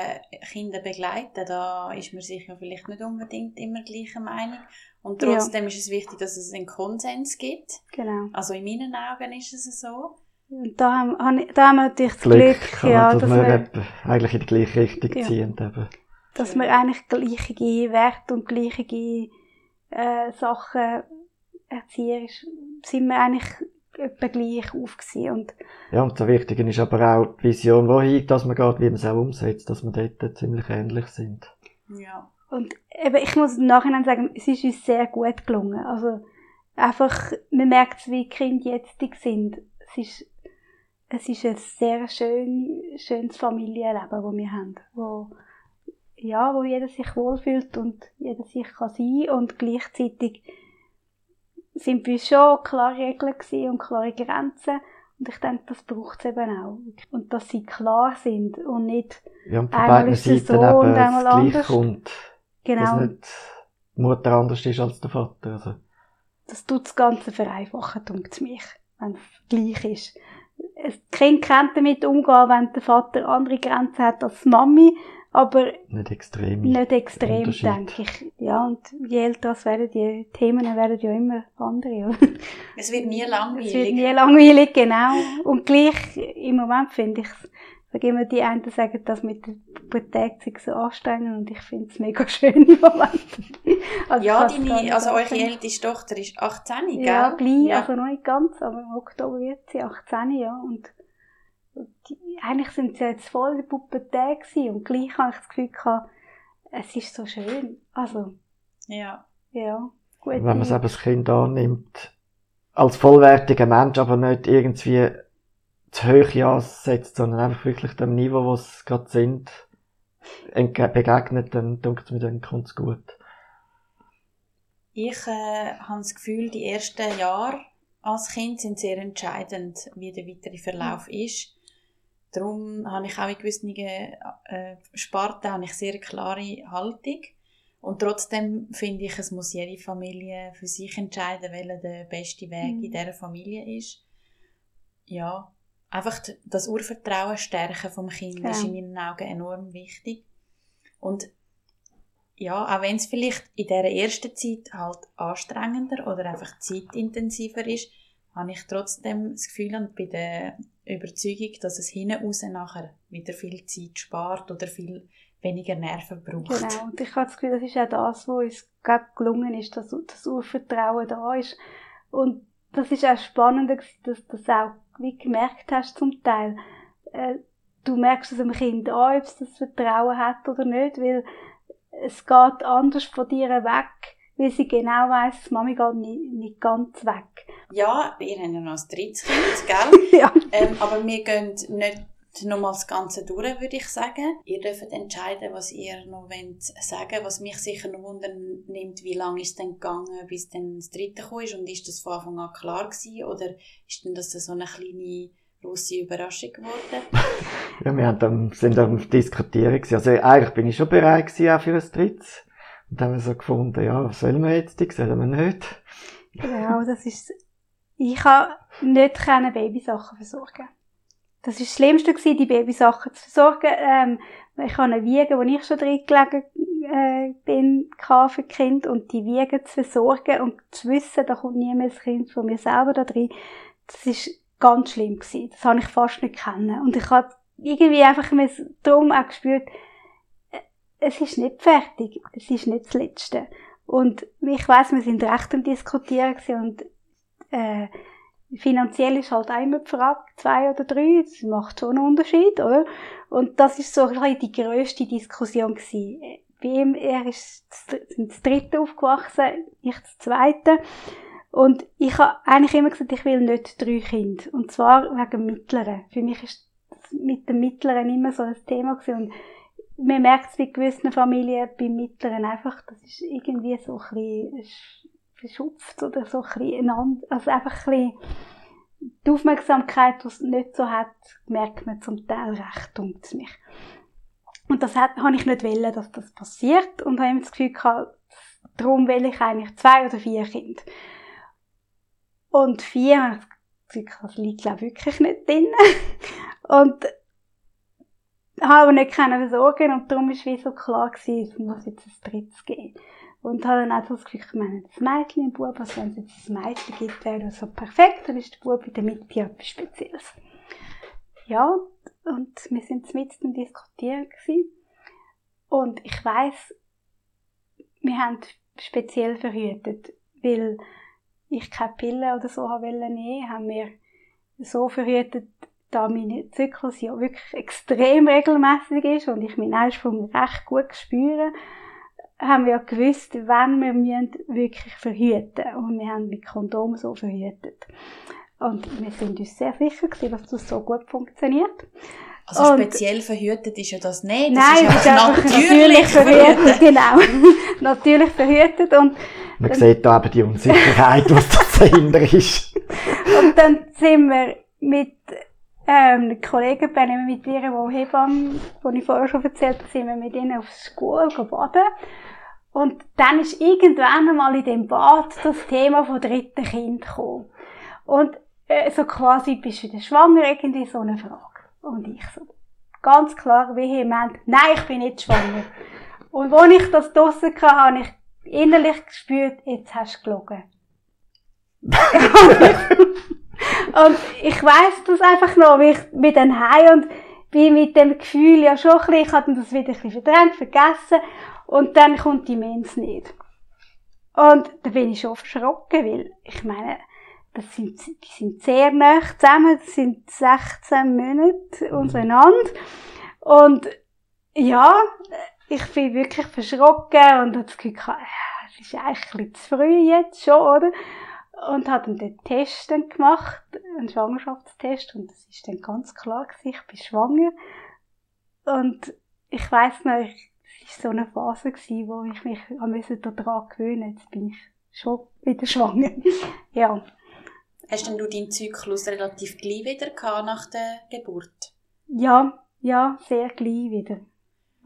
C: Kinder begleiten, da ist man sich ja vielleicht nicht unbedingt immer gleicher Meinung. Und trotzdem ja. ist es wichtig, dass es einen Konsens gibt.
A: Genau.
C: Also in meinen Augen ist es so.
A: Und da haben, da haben wir natürlich das Glück, Glück ja,
D: dass, dass wir, wir eigentlich in die gleiche Richtung ja. ziehen. Eben.
A: Dass wir eigentlich gleiche Werte und gleiche äh, Sachen erzieherisch sind wir eigentlich etwa gleich auf und
D: Ja, und das Wichtige ist aber auch die Vision, wohin dass man geht, wie man es auch umsetzt, dass wir dort ziemlich ähnlich sind.
A: Ja. Und eben, ich muss im Nachhinein sagen, es ist uns sehr gut gelungen. Also, einfach, man merkt, wie die Kinder jetzt sind. Es ist, es ist ein sehr schön, schönes Familienleben, das wir haben, wo ja, wo jeder sich wohlfühlt und jeder sich kann sein und gleichzeitig sind wir schon klare Regeln und klare Grenzen Und ich denke, das braucht es eben auch. Und dass sie klar sind und nicht
D: Ja, und
A: Einmal ist es so und einmal
D: das
A: anders.
D: Kommt.
A: genau,
D: Dass nicht die Mutter anders ist als der Vater. Also,
A: das tut das Ganze vereinfachen, denkt mich, wenn es gleich ist. Ein Kind kann damit umgehen, wenn der Vater andere Grenzen hat als die Mami, aber
D: nicht extrem.
A: nicht extrem, denke ich. Ja, und je älter es werden, die Themen werden ja immer andere. *laughs*
C: Es wird nie
A: Es wird
C: langweilig.
A: nie langweilig, genau. Und gleich, im Moment finde ich es, sage immer, die einen sagen, das mit der Pubertät sei so anstrengend und ich finde es mega *laughs* schön im Moment. Also
C: Ja, deine, also eure älteste Tochter ist 18, gell?
A: Ja, gleich,
C: Ja.
A: also noch nicht ganz, aber im Oktober wird sie 18, ja. Und die, eigentlich sind sie jetzt voll in der Pubertät gewesen und gleich habe ich das Gefühl gehabt, es ist so schön. Also,
C: ja.
A: ja, gut.
D: Wenn man selber das Kind annimmt, als vollwertiger Mensch, aber nicht irgendwie zu hoch ansetzt, sondern einfach wirklich dem Niveau, wo es gerade sind, begegnet, dann denkt es mir, dann kommt es gut.
C: Ich äh, habe das Gefühl, die ersten Jahre als Kind sind sehr entscheidend, wie der weitere Verlauf ist. Darum habe ich auch in gewissen äh, Sparten habe ich sehr eine klare Haltung. Und trotzdem finde ich, es muss jede Familie für sich entscheiden, welcher der beste Weg
A: Mhm.
C: in dieser Familie ist. Ja, einfach das Urvertrauen stärken vom Kind ist
A: Genau.
C: in meinen Augen enorm wichtig. Und ja, auch wenn es vielleicht in dieser ersten Zeit halt anstrengender oder einfach zeitintensiver ist, habe ich trotzdem das Gefühl und bin der Überzeugung, dass es hinten raus nachher wieder viel Zeit spart oder viel weniger Nerven braucht.
A: Genau, und ich habe das Gefühl, das ist auch das, wo uns gelungen ist, dass das Urvertrauen da ist. Und das ist auch spannend, dass du das auch wie gemerkt hast zum Teil. Äh, du merkst es dem Kind an, ob es das Vertrauen hat oder nicht, weil es geht anders von dir weg, weil sie genau weiss, Mami geht nicht, nicht ganz weg.
C: Ja, wir haben ja noch ein drittes Kind, gell? *laughs*
A: ja.
C: ähm, aber wir gehen nicht nochmal das Ganze durch, würde ich sagen. Ihr dürft entscheiden, was ihr noch wollt sagen Was mich sicher noch wundern nimmt, wie lange ist es denn gegangen, bis dann das dritte ist? Und ist das von Anfang an klar gewesen? Oder ist denn das so eine kleine grosse Überraschung geworden? *laughs*
D: Ja, wir haben dann, sind am Diskutieren gewesen. Also eigentlich bin ich schon bereit gewesen, auch für ein drittes. Und dann haben wir so gefunden, ja, was sollen wir jetzt, sollen wir nicht?
A: Genau, das ist, ich habe nicht können Babysachen versorgen. Das ist das Schlimmste gewesen, die Babysachen zu versorgen. Ähm, ich habe eine Wiege, wo ich schon drin gelegen äh, bin, für Kind und die Wiege zu versorgen und zu wissen, da kommt nie mehr das Kind von mir selber da drin. Das ist ganz schlimm gewesen. Das habe ich fast nicht kennen. Und ich habe irgendwie einfach darum auch gespürt, äh, es ist nicht fertig. Es ist nicht das Letzte. Und ich weiss, wir sind recht am Diskutieren und äh, finanziell ist halt einmal die Frage, zwei oder drei, das macht schon einen Unterschied, oder? Und das ist so ein bisschen die grösste Diskussion gewesen. Bei ihm, er ist das, dritte aufgewachsen, ich das zweite. Und ich habe eigentlich immer gesagt, ich will nicht drei Kinder. Und zwar wegen Mittleren. Für mich ist mit dem Mittleren immer so ein Thema gewesen. Und man merkt es bei gewissen Familien, beim Mittleren einfach, das ist irgendwie so ein bisschen verschupft oder so ein bisschen also einfach ein bisschen die Aufmerksamkeit, die es nicht so hat, merkt man zum Teil recht, dunkt mich. Und das hat, habe ich nicht wollen, dass das passiert und habe immer das Gefühl gehabt, darum will ich eigentlich zwei oder vier Kinder. Und vier, habe das Gefühl, das liegt glaube ich wirklich nicht drin. *laughs* Und habe aber nicht können versorgen und darum war wie so klar es muss jetzt ein drittes geben. Und habe dann auch das Gefühl, ich meine, das Mädchen im Bub, also wenn es jetzt ein Mädchen gibt, wäre das so perfekt, dann ist der Bub in der Mitte etwas Spezielles. Ja, und wir sind mit im Diskutieren gewesen. Und ich weiss, wir haben speziell verhütet, weil ich keine Pille oder so haben wollen nehmen, haben wir so verhütet, da mein Zyklus ja wirklich extrem regelmäßig ist und ich meinen Eisprung recht gut spüre, haben wir ja gewusst, wann wir müssen wirklich verhüten und wir haben mit Kondom so verhütet. Und wir sind uns sehr sicher gewesen, dass das so gut funktioniert.
C: Also
A: Und-
C: speziell verhütet ist ja das nicht. Das
A: Nein,
C: ist
A: es ist
C: einfach
A: einfach
C: natürlich verhütet.
A: genau. *laughs* natürlich verhütet und
D: Man sieht da eben die Unsicherheit, was das dahinter ist.
A: Und dann sind wir mit ähm, Kollegen bin ich mit ihr, die Hebamme, die ich vorher schon erzählt habe, sind wir mit ihnen aufs Schule baden. Und dann ist irgendwann einmal in dem Bad das Thema vom dritten Kind gekommen. Und äh, so quasi, bist du wieder schwanger? Irgendwie so eine Frage. Und ich so, ganz klar, vehement, nein, ich bin nicht schwanger. Und als ich das draussen hatte, habe ich innerlich gespürt, jetzt hast du gelogen. *laughs* *laughs* und ich weiss das einfach noch, wie ich bin dann heim und bin mit dem Gefühl ja schon ein bisschen, ich hatte das wieder ein bisschen verdrängt, vergessen und dann kommt die Mens nicht. Und da bin ich schon verschrocken, weil ich meine, das sind, die sind sehr nah zusammen, das sind 16 Monate auseinander. Und ja, ich bin wirklich verschrocken und habe das Gefühl, es ist eigentlich ein bisschen zu früh jetzt schon, oder? Und habe dann den Test dann gemacht, einen Schwangerschaftstest, und es ist dann ganz klar gewesen, ich bin schwanger. Und ich weiss noch, es war so eine Phase gewesen, wo ich mich daran gewöhnen. Jetzt bin ich schon wieder schwanger. *laughs* ja.
C: Hast denn du deinen Zyklus relativ gleich wieder gehabt nach der Geburt?
A: Ja, ja, sehr gleich wieder.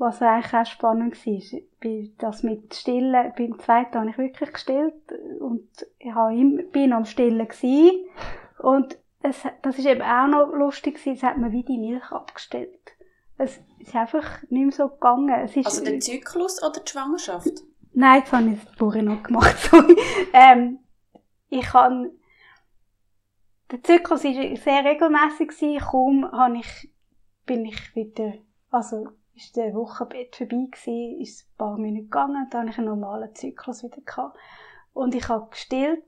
A: Was eigentlich auch spannend war, bei das mit Stillen, beim zweiten habe ich wirklich gestillt und ich habe immer, bin am Stillen gewesen. und es, das ist eben auch noch lustig gewesen, es hat mir wie die Milch abgestellt. Es ist einfach nicht mehr so gegangen. Es ist,
C: also der Zyklus oder die Schwangerschaft?
A: Nein, das habe ich vorher noch gemacht. *laughs* ähm, ich habe der Zyklus war sehr regelmäßig. Kaum habe ich, bin ich wieder, also ist der Wochenbett vorbei gewesen, ist ein paar Minuten gegangen, dann habe ich einen normalen Zyklus wieder gehabt. Und ich habe gestillt,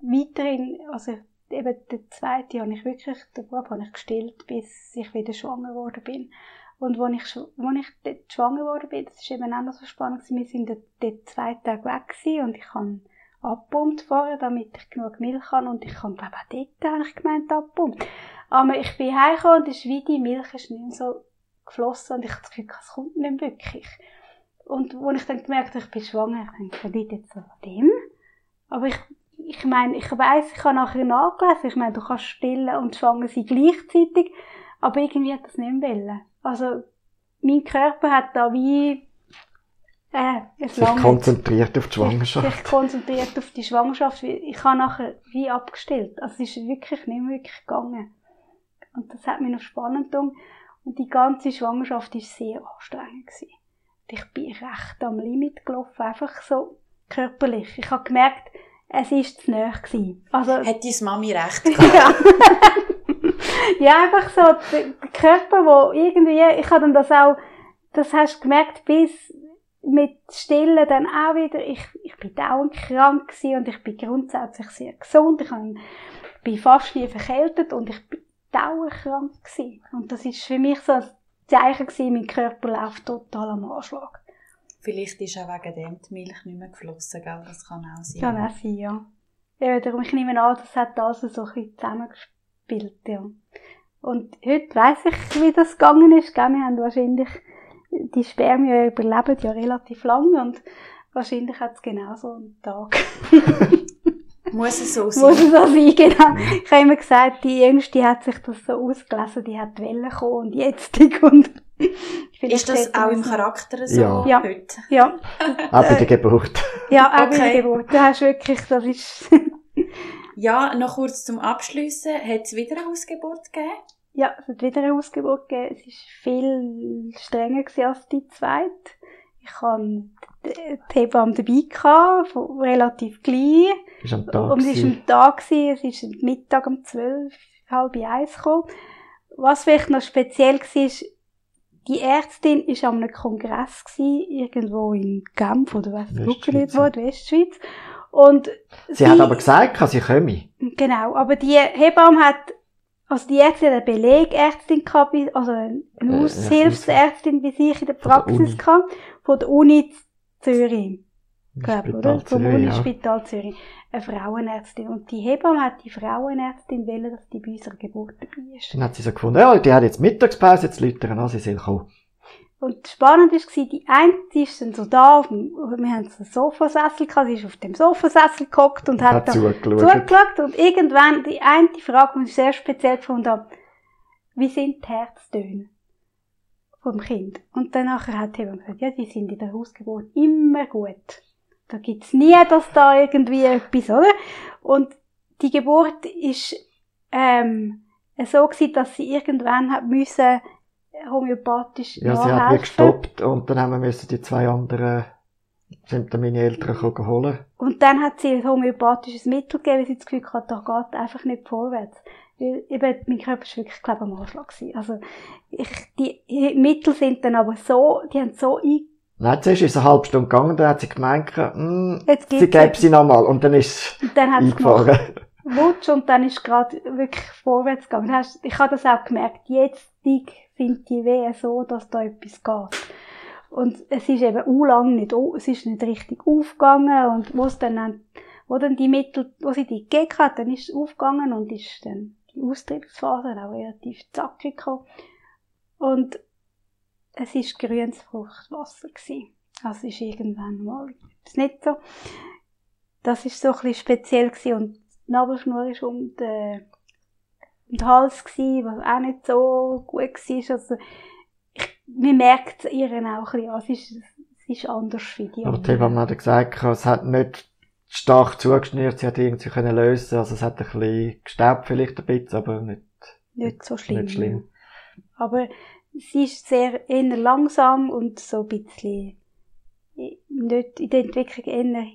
A: weiterhin, also eben der zweite habe ich wirklich, den Bub habe ich gestillt, bis ich wieder schwanger geworden bin. Und als ich, als ich dort schwanger geworden bin, das ist eben auch noch so spannend wir sind dort zwei Tage weg gewesen und ich habe abpumpt vorher, damit ich genug Milch habe. Und ich kann, glaube auch dort habe ich gemeint abpumpt. Aber ich bin heimgekommen und ist wie die Milch ist nicht so geflossen und ich Gefühl, es kommt nicht wirklich. Und als ich dann gemerkt habe, ich bin schwanger, ich denke, liegt jetzt so dem? Aber ich, ich meine, ich weiss, ich habe nachher nachgelesen, ich meine, du kannst stillen und schwanger sein gleichzeitig, aber irgendwie hat das nicht wollen. Also, mein Körper hat da wie
D: äh, es sich konzentriert auf die Schwangerschaft.
A: Sich konzentriert auf die Schwangerschaft. Ich habe nachher wie abgestellt. Also es ist wirklich nicht mehr wirklich gegangen. Und das hat mich noch spannend getan. Und die ganze Schwangerschaft war sehr anstrengend. Gewesen. Ich bin recht am Limit gelaufen, einfach so körperlich. Ich habe gemerkt, es war zu nahe. Gewesen.
C: Also, *laughs* Hat deine Mami recht *laughs* gehabt?
A: ja. ja, einfach so, der Körper, wo irgendwie, ich habe dann das auch, das hast du gemerkt, bis mit Stillen dann auch wieder, ich, ich bin dauernd krank gewesen und ich bin grundsätzlich sehr gesund. Ich bin fast nie verkältet und ich bin dauernd krank gewesen. Und das ist für mich so ein Zeichen gewesen, mein Körper läuft total am Anschlag.
C: Vielleicht ist auch wegen dem die Milch nicht mehr geflossen, gell? Das kann auch sein.
A: Kann auch sein, ja. ja darum, ich nehme an, das hat also so ein bisschen zusammengespielt, ja. Und heute weiss ich, wie das gegangen ist, gell? Wir haben wahrscheinlich die Spermien überleben ja relativ lang und wahrscheinlich hat es genauso einen Tag. *laughs*
C: Muss es so sein?
A: Muss es so sein, genau. Ich habe immer gesagt, die Jüngste hat sich das so ausgelesen, die hat Wellen kommen und jetzt und
C: Ist das auch im Charakter so
A: ja. ja.
C: heute?
A: Ja.
D: auch bei der Geburt.
A: Ja, auch okay. bei der Geburt. Du hast wirklich, das ist... *laughs*
C: ja, noch kurz zum Abschliessen. Hat es wieder eine Ausgeburt gegeben?
A: Ja, es hat wieder eine Ausgeburt gegeben. Es war viel strenger als die zweite. Ich hatte die Hebamme dabei, gehabt, relativ klein.
D: Ist am Tag
A: Und es war am Tag, es ist am Mittag um zwölf, halb eins gekommen. Was vielleicht noch speziell war, die Ärztin war an einem Kongress, gewesen, irgendwo in Genf oder was, Westschweiz, wo, Westschweiz. Und
D: sie, sie, hat aber gesagt, sie komme.
A: Genau, aber die Hebamme hat also die Ärztin hat eine Belegärztin gehabt, also eine äh, Aushilfsärztin wie ich in der Praxis gehabt, von der Uni Zürich. Glaube, oder? Vom Unispital. Zürich. Eine Frauenärztin. Und die Hebamme hat die Frauenärztin wollen, dass die bei unserer Geburt dabei ist.
D: Dann hat sie so gefunden, ja, die hat jetzt Mittagspause, jetzt Leute an, sie soll kommen.
A: Und spannend war, die eine die ist dann so da, auf dem, wir haben so einen Sofasessel gehabt, sie ist auf dem Sofasessel gehockt und hat,
D: Hat
A: da
D: zugeschaut.
A: zugeschaut. Und irgendwann, die eine Frage, die ich sehr speziell gefunden habe, wie sind die Herztöne vom Kind? Und dann nachher hat jemand gesagt, ja, die sind in der Hausgeburt immer gut. Da gibt's nie, dass da irgendwie etwas, oder? Und die Geburt ist, ähm, so gewesen, dass sie irgendwann hat müssen homöopathisch
D: Ja, sie hat
A: nachhelfen.
D: gestoppt und dann haben wir müssen die zwei anderen, sind dann meine Eltern gekommen holen.
A: Und dann hat sie ein homöopathisches Mittel gegeben, weil sie das Gefühl hatte, da geht einfach nicht vorwärts. Weil eben, mein Körper war wirklich, glaube ich, am Anschlag. gewesen. Also, ich, die Mittel sind dann aber so, die haben so ein,
D: Nein, zuerst ist es eine halbe Stunde gegangen, dann hat sie gemeint, hm,
A: Jetzt
D: sie gäbe sie nochmal und dann ist
A: dann
D: es
A: gemacht,
D: eingefahren.
A: Wutsch, und dann ist gerade wirklich vorwärts gegangen. Dann Ich habe das auch gemerkt. Jetzt sind die Wehen so, dass da etwas geht. Und es ist eben u lang nicht, es ist nicht richtig aufgegangen und wo es dann, dann- wo dann die Mittel, wo sie die gegeben hat, dann ist es aufgegangen und ist dann die Austrittsphase auch relativ zackig gekommen. Und es ist grünes Fruchtwasser gewesen. Also es ist irgendwann mal, ist nicht so. Das ist so ein bisschen speziell gewesen und die Nabelschnur ist um den, um den Hals gewesen, was auch nicht so gut war. Also, ich, man merkt es ihr auch ein bisschen an. Es ist, es ist anders wie die
D: Aber die Hebamme hat gesagt, es hat nicht stark zugeschnürt, sie hat irgendwie können lösen, also es hat ein bisschen gestaubt vielleicht ein bisschen, aber nicht,
A: Nicht so schlimm.
D: nicht schlimm.
A: Aber sie ist sehr eher langsam und so ein bisschen nicht in der Entwicklung eher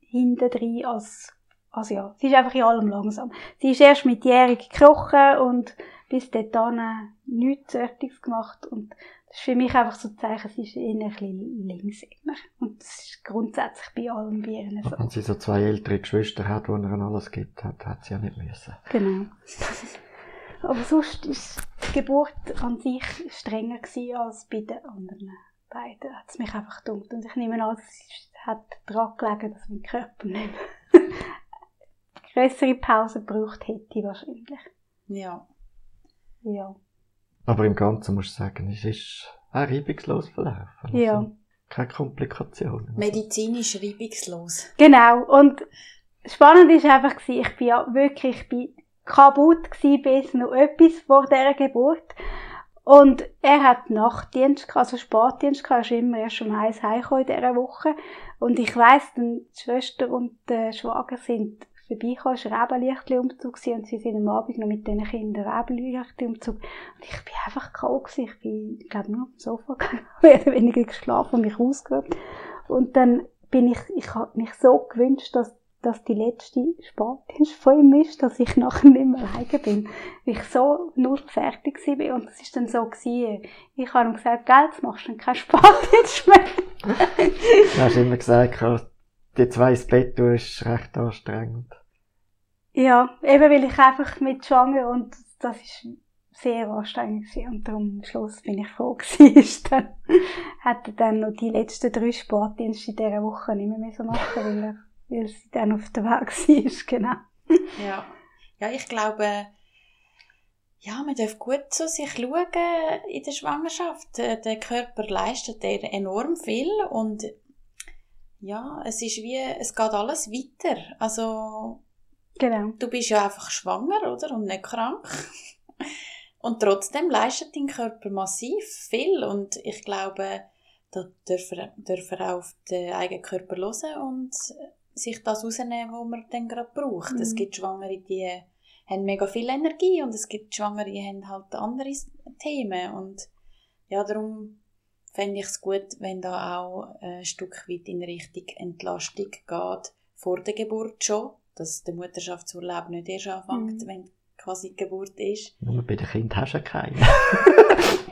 A: hinten drin als, als ja. Sie ist einfach in allem langsam. Sie ist erst mit jährig gekrochen und bis dahin nichts Fertiges gemacht und das ist für mich einfach so ein Zeichen, sie ist eher ein bisschen links immer. Und das ist grundsätzlich bei allen Viren so.
D: Wenn sie so zwei ältere Geschwister hat, wo er alles gibt, hat, hat sie ja nicht müssen.
A: Genau. *laughs* Aber sonst ist die Geburt an sich strenger als bei den anderen beiden. Hat es mich einfach gedummt. Und ich nehme an, es hat daran gelegen, dass mein Körper nicht *laughs* größere Pause gebraucht hätte wahrscheinlich.
C: Ja.
A: Ja.
D: Aber im Ganzen muss ich sagen, es ist auch reibungslos verlaufen. Also
A: Ja.
D: Keine Komplikationen.
C: Medizinisch reibungslos.
A: Genau. Und spannend ist einfach ich bin ja wirklich, ich bin kaputt gewesen bis noch etwas vor dieser Geburt. Und er hat Nachtdienst gehabt, also Spätdienst gehabt, er ist immer erst um eins heimgekommen in dieser Woche. Und ich weiss, die Schwester und der Schwager sind vorbeigekommen, es war Rebenlichtli-Umzug und sie sind am Abend noch mit diesen Kindern Rebenlichtli-Umzug. Und ich bin einfach K.O. gewesen. Ich bin, ich glaube, nur auf dem Sofa gelegen, *laughs* mehr oder weniger geschlafen und mich ausgeruht. Und dann bin ich, ich habe mich so gewünscht, dass, dass die letzte Spätdienst von ihm ist, dass ich *laughs* nachher nicht mehr alleine bin. Weil ich so null fertig war. Und es ist dann so gewesen, ich habe ihm gesagt, gell, jetzt machst du keinen Spätdienst mehr. *laughs*
D: Du hast immer gesagt, die zwei ins Bett tun ist recht anstrengend.
A: Ja, eben weil ich einfach mit schwanger und das ist sehr anstrengend gewesen. und darum am Schluss bin ich froh *laughs* gewesen. dann er dann noch die letzten drei Sportdienste in dieser Woche nicht mehr müssen machen, weil er, weil sie dann auf der Weg *laughs* war, genau.
C: Ja. Ja, ich glaube, ja, man darf gut zu sich schauen in der Schwangerschaft. Äh, Der Körper leistet dir enorm viel und ja, es ist wie, es geht alles weiter. Also,
A: Genau.
C: du bist ja einfach schwanger, oder? Und nicht krank. *laughs* Und trotzdem leistet dein Körper massiv viel. Und ich glaube, da dürfen wir, dürfen wir auch auf den eigenen Körper hören und sich das rausnehmen, was man dann gerade braucht.
A: Mhm.
C: Es gibt Schwangere, die haben mega viel Energie und es gibt Schwangere, die haben halt andere Themen. Und ja, darum fände ich es gut, wenn da auch ein Stück weit in Richtung Entlastung geht, vor der Geburt schon, dass der Mutterschaftsurlaub nicht erst anfängt,
A: Mhm.
C: wenn quasi die Geburt ist.
D: Nur bei den Kindern hast du ja keinen. *laughs*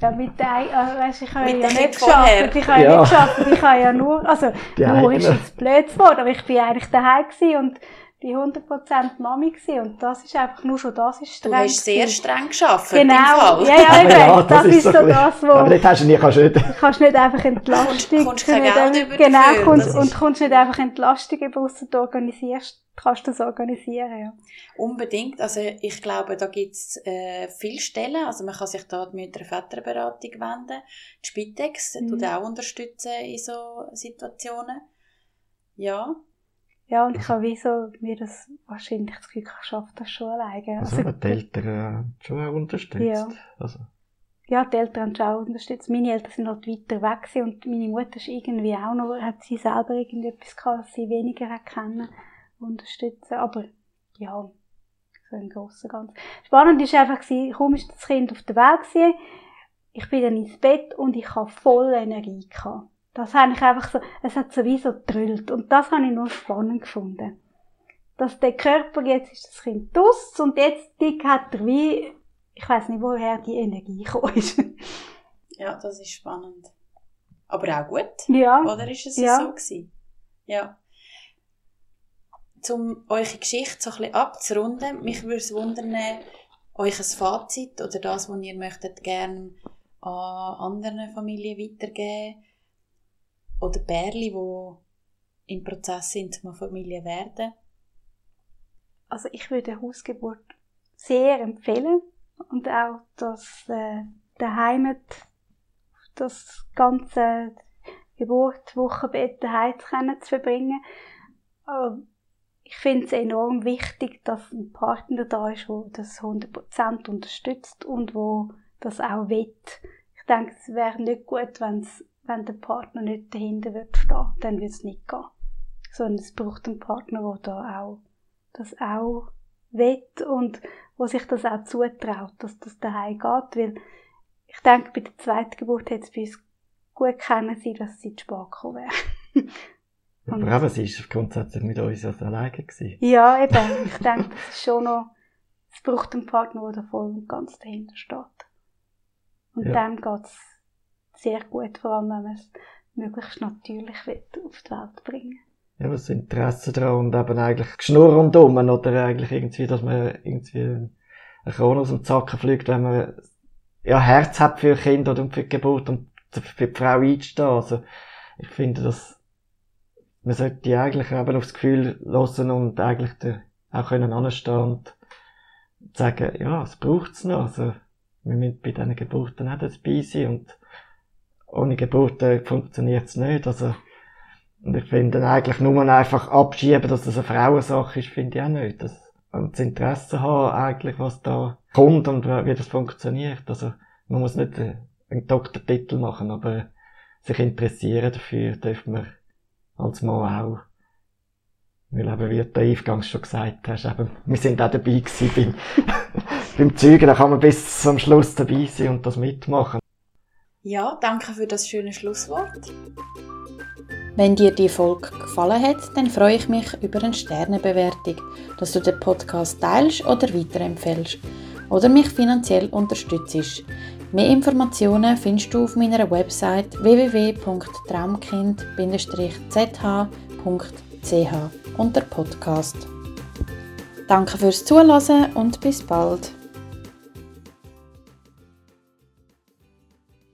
A: Ja, mit der, äh, weißt, ich habe
C: Mit
A: ja nicht geschafft. Ich habe ja
D: Ja.
A: nicht geschafft. Ich habe ja nur, also,
D: Die
A: nur ist jetzt blöd Wort, aber ich bin eigentlich daheim gewesen und bin 100% Mami gewesen und das ist einfach, nur schon das ist
C: Du
A: streng.
C: hast sehr
A: gewesen.
C: streng geschafft
A: Genau,
C: im Fall.
A: ja, ja, eben,
D: Ja,
A: das, ist so
D: ein bisschen-
A: das, wo...
D: Aber dort hast du nie, kannst du nicht.
A: Du *laughs* kannst nicht einfach Entlastung.
C: Kommst- kommst kein Geld über
A: Genau,
C: dafür,
A: kommst,
C: das
A: und kommst nicht einfach Entlastung über, ausser du organisierst, kannst du das organisieren, ja.
C: Unbedingt. Also ich glaube, da gibt es äh, viele Stellen. Also man kann sich da die Mütter-Väterberatung wenden. Die Spitex
A: Mhm.
C: tut auch unterstützen in so Situationen. Ja.
A: Ja, und ich habe wie so, mir das wahrscheinlich das Gefühl, ich schaffe das schon alleine.
D: Also, aber die Eltern äh, schon auch unterstützt.
A: Ja.
D: Also,
A: ja, die Eltern haben schon auch unterstützt. Meine Eltern sind halt weiter weg und meine Mutter ist irgendwie auch noch, hat sie selber irgendetwas gehabt, was sie weniger hat können unterstützen. Aber, ja, so im Großen und Ganzen. Spannend ist einfach kaum ist das Kind auf der Welt gewesen, ich bin dann ins Bett und ich habe voll Energie gehabt. Das habe ich einfach so, es hat sowieso gedrüllt. Und das habe ich nur spannend gefunden. Dass der Körper, jetzt ist das Kind draus und jetzt dick hat er wie, ich weiß nicht, woher die Energie gekommen ist. *laughs*
C: Ja, das ist spannend. Aber auch gut.
A: ja.
C: Oder ist es
A: Ja.
C: so gewesen? Ja. Um eure Geschichte so ein bisschen abzurunden, mich würde es wundern, euch ein Fazit oder das, was ihr möchtet gerne an anderen Familien weitergeben oder Bärli, die im Prozess sind, zum Familie werden.
A: Also ich würde Hausgeburt sehr empfehlen und auch das äh, daheim das ganze Geburt, Wochenbett daheim zu verbringen. Aber ich finde es enorm wichtig, dass ein Partner da ist, der das 100% unterstützt und wo das auch will. Ich denke, es wäre nicht gut, wenn's, wenn der Partner nicht dahinter wird stehen, dann wird es nicht gehen. Sondern es braucht einen Partner, der da auch das auch will und wo sich das auch zutraut, dass das daheim geht, weil ich denke, bei der zweiten Geburt hätte es bei uns gut können sein, dass sie zu spät gekommen wäre. *laughs*
D: Aber eben, sie ist grundsätzlich mit uns also alleine gewesen.
A: ja, eben, ich denke, das ist schon noch, es braucht einen Partner, der da voll und ganz dahinter steht. Und
D: Ja.
A: dann geht es sehr gut, vor allem wenn man es möglichst natürlich will, auf die Welt bringen
D: Ja, das Interesse daran und eben eigentlich Schnurr rundum oder eigentlich irgendwie, dass man irgendwie ein Kron aus dem Zacken fliegt, wenn man ja Herz hat für Kinder und für die Geburt und für die Frau einzustehen. Also ich finde, dass man sollte eigentlich eben aufs Gefühl lassen und eigentlich auch können anstehen und sagen, ja, es braucht's noch. Also wir müssen bei diesen Geburten auch dabei sein und ohne Geburten funktioniert's nicht. Also und ich finde eigentlich nur einfach abschieben, dass das eine Frauensache ist, finde ich auch nicht. Das, und das Interesse haben, eigentlich, was da kommt und wie das funktioniert. Also, man muss nicht äh, einen Doktortitel machen, aber sich interessieren dafür dürfen wir als Mann auch. Weil eben, wie du eingangs schon gesagt hast, eben, wir sind auch dabei gewesen beim, *laughs* beim Zeugen, da kann man bis zum Schluss dabei sein und das mitmachen.
C: Ja, danke für das schöne Schlusswort.
B: Wenn dir die Folge gefallen hat, dann freue ich mich über eine Sternebewertung, dass du den Podcast teilst oder weiterempfehlst oder mich finanziell unterstützt. Mehr Informationen findest du auf meiner Website www.traumkind-zh.ch unter Podcast. Danke fürs Zuhören und bis bald.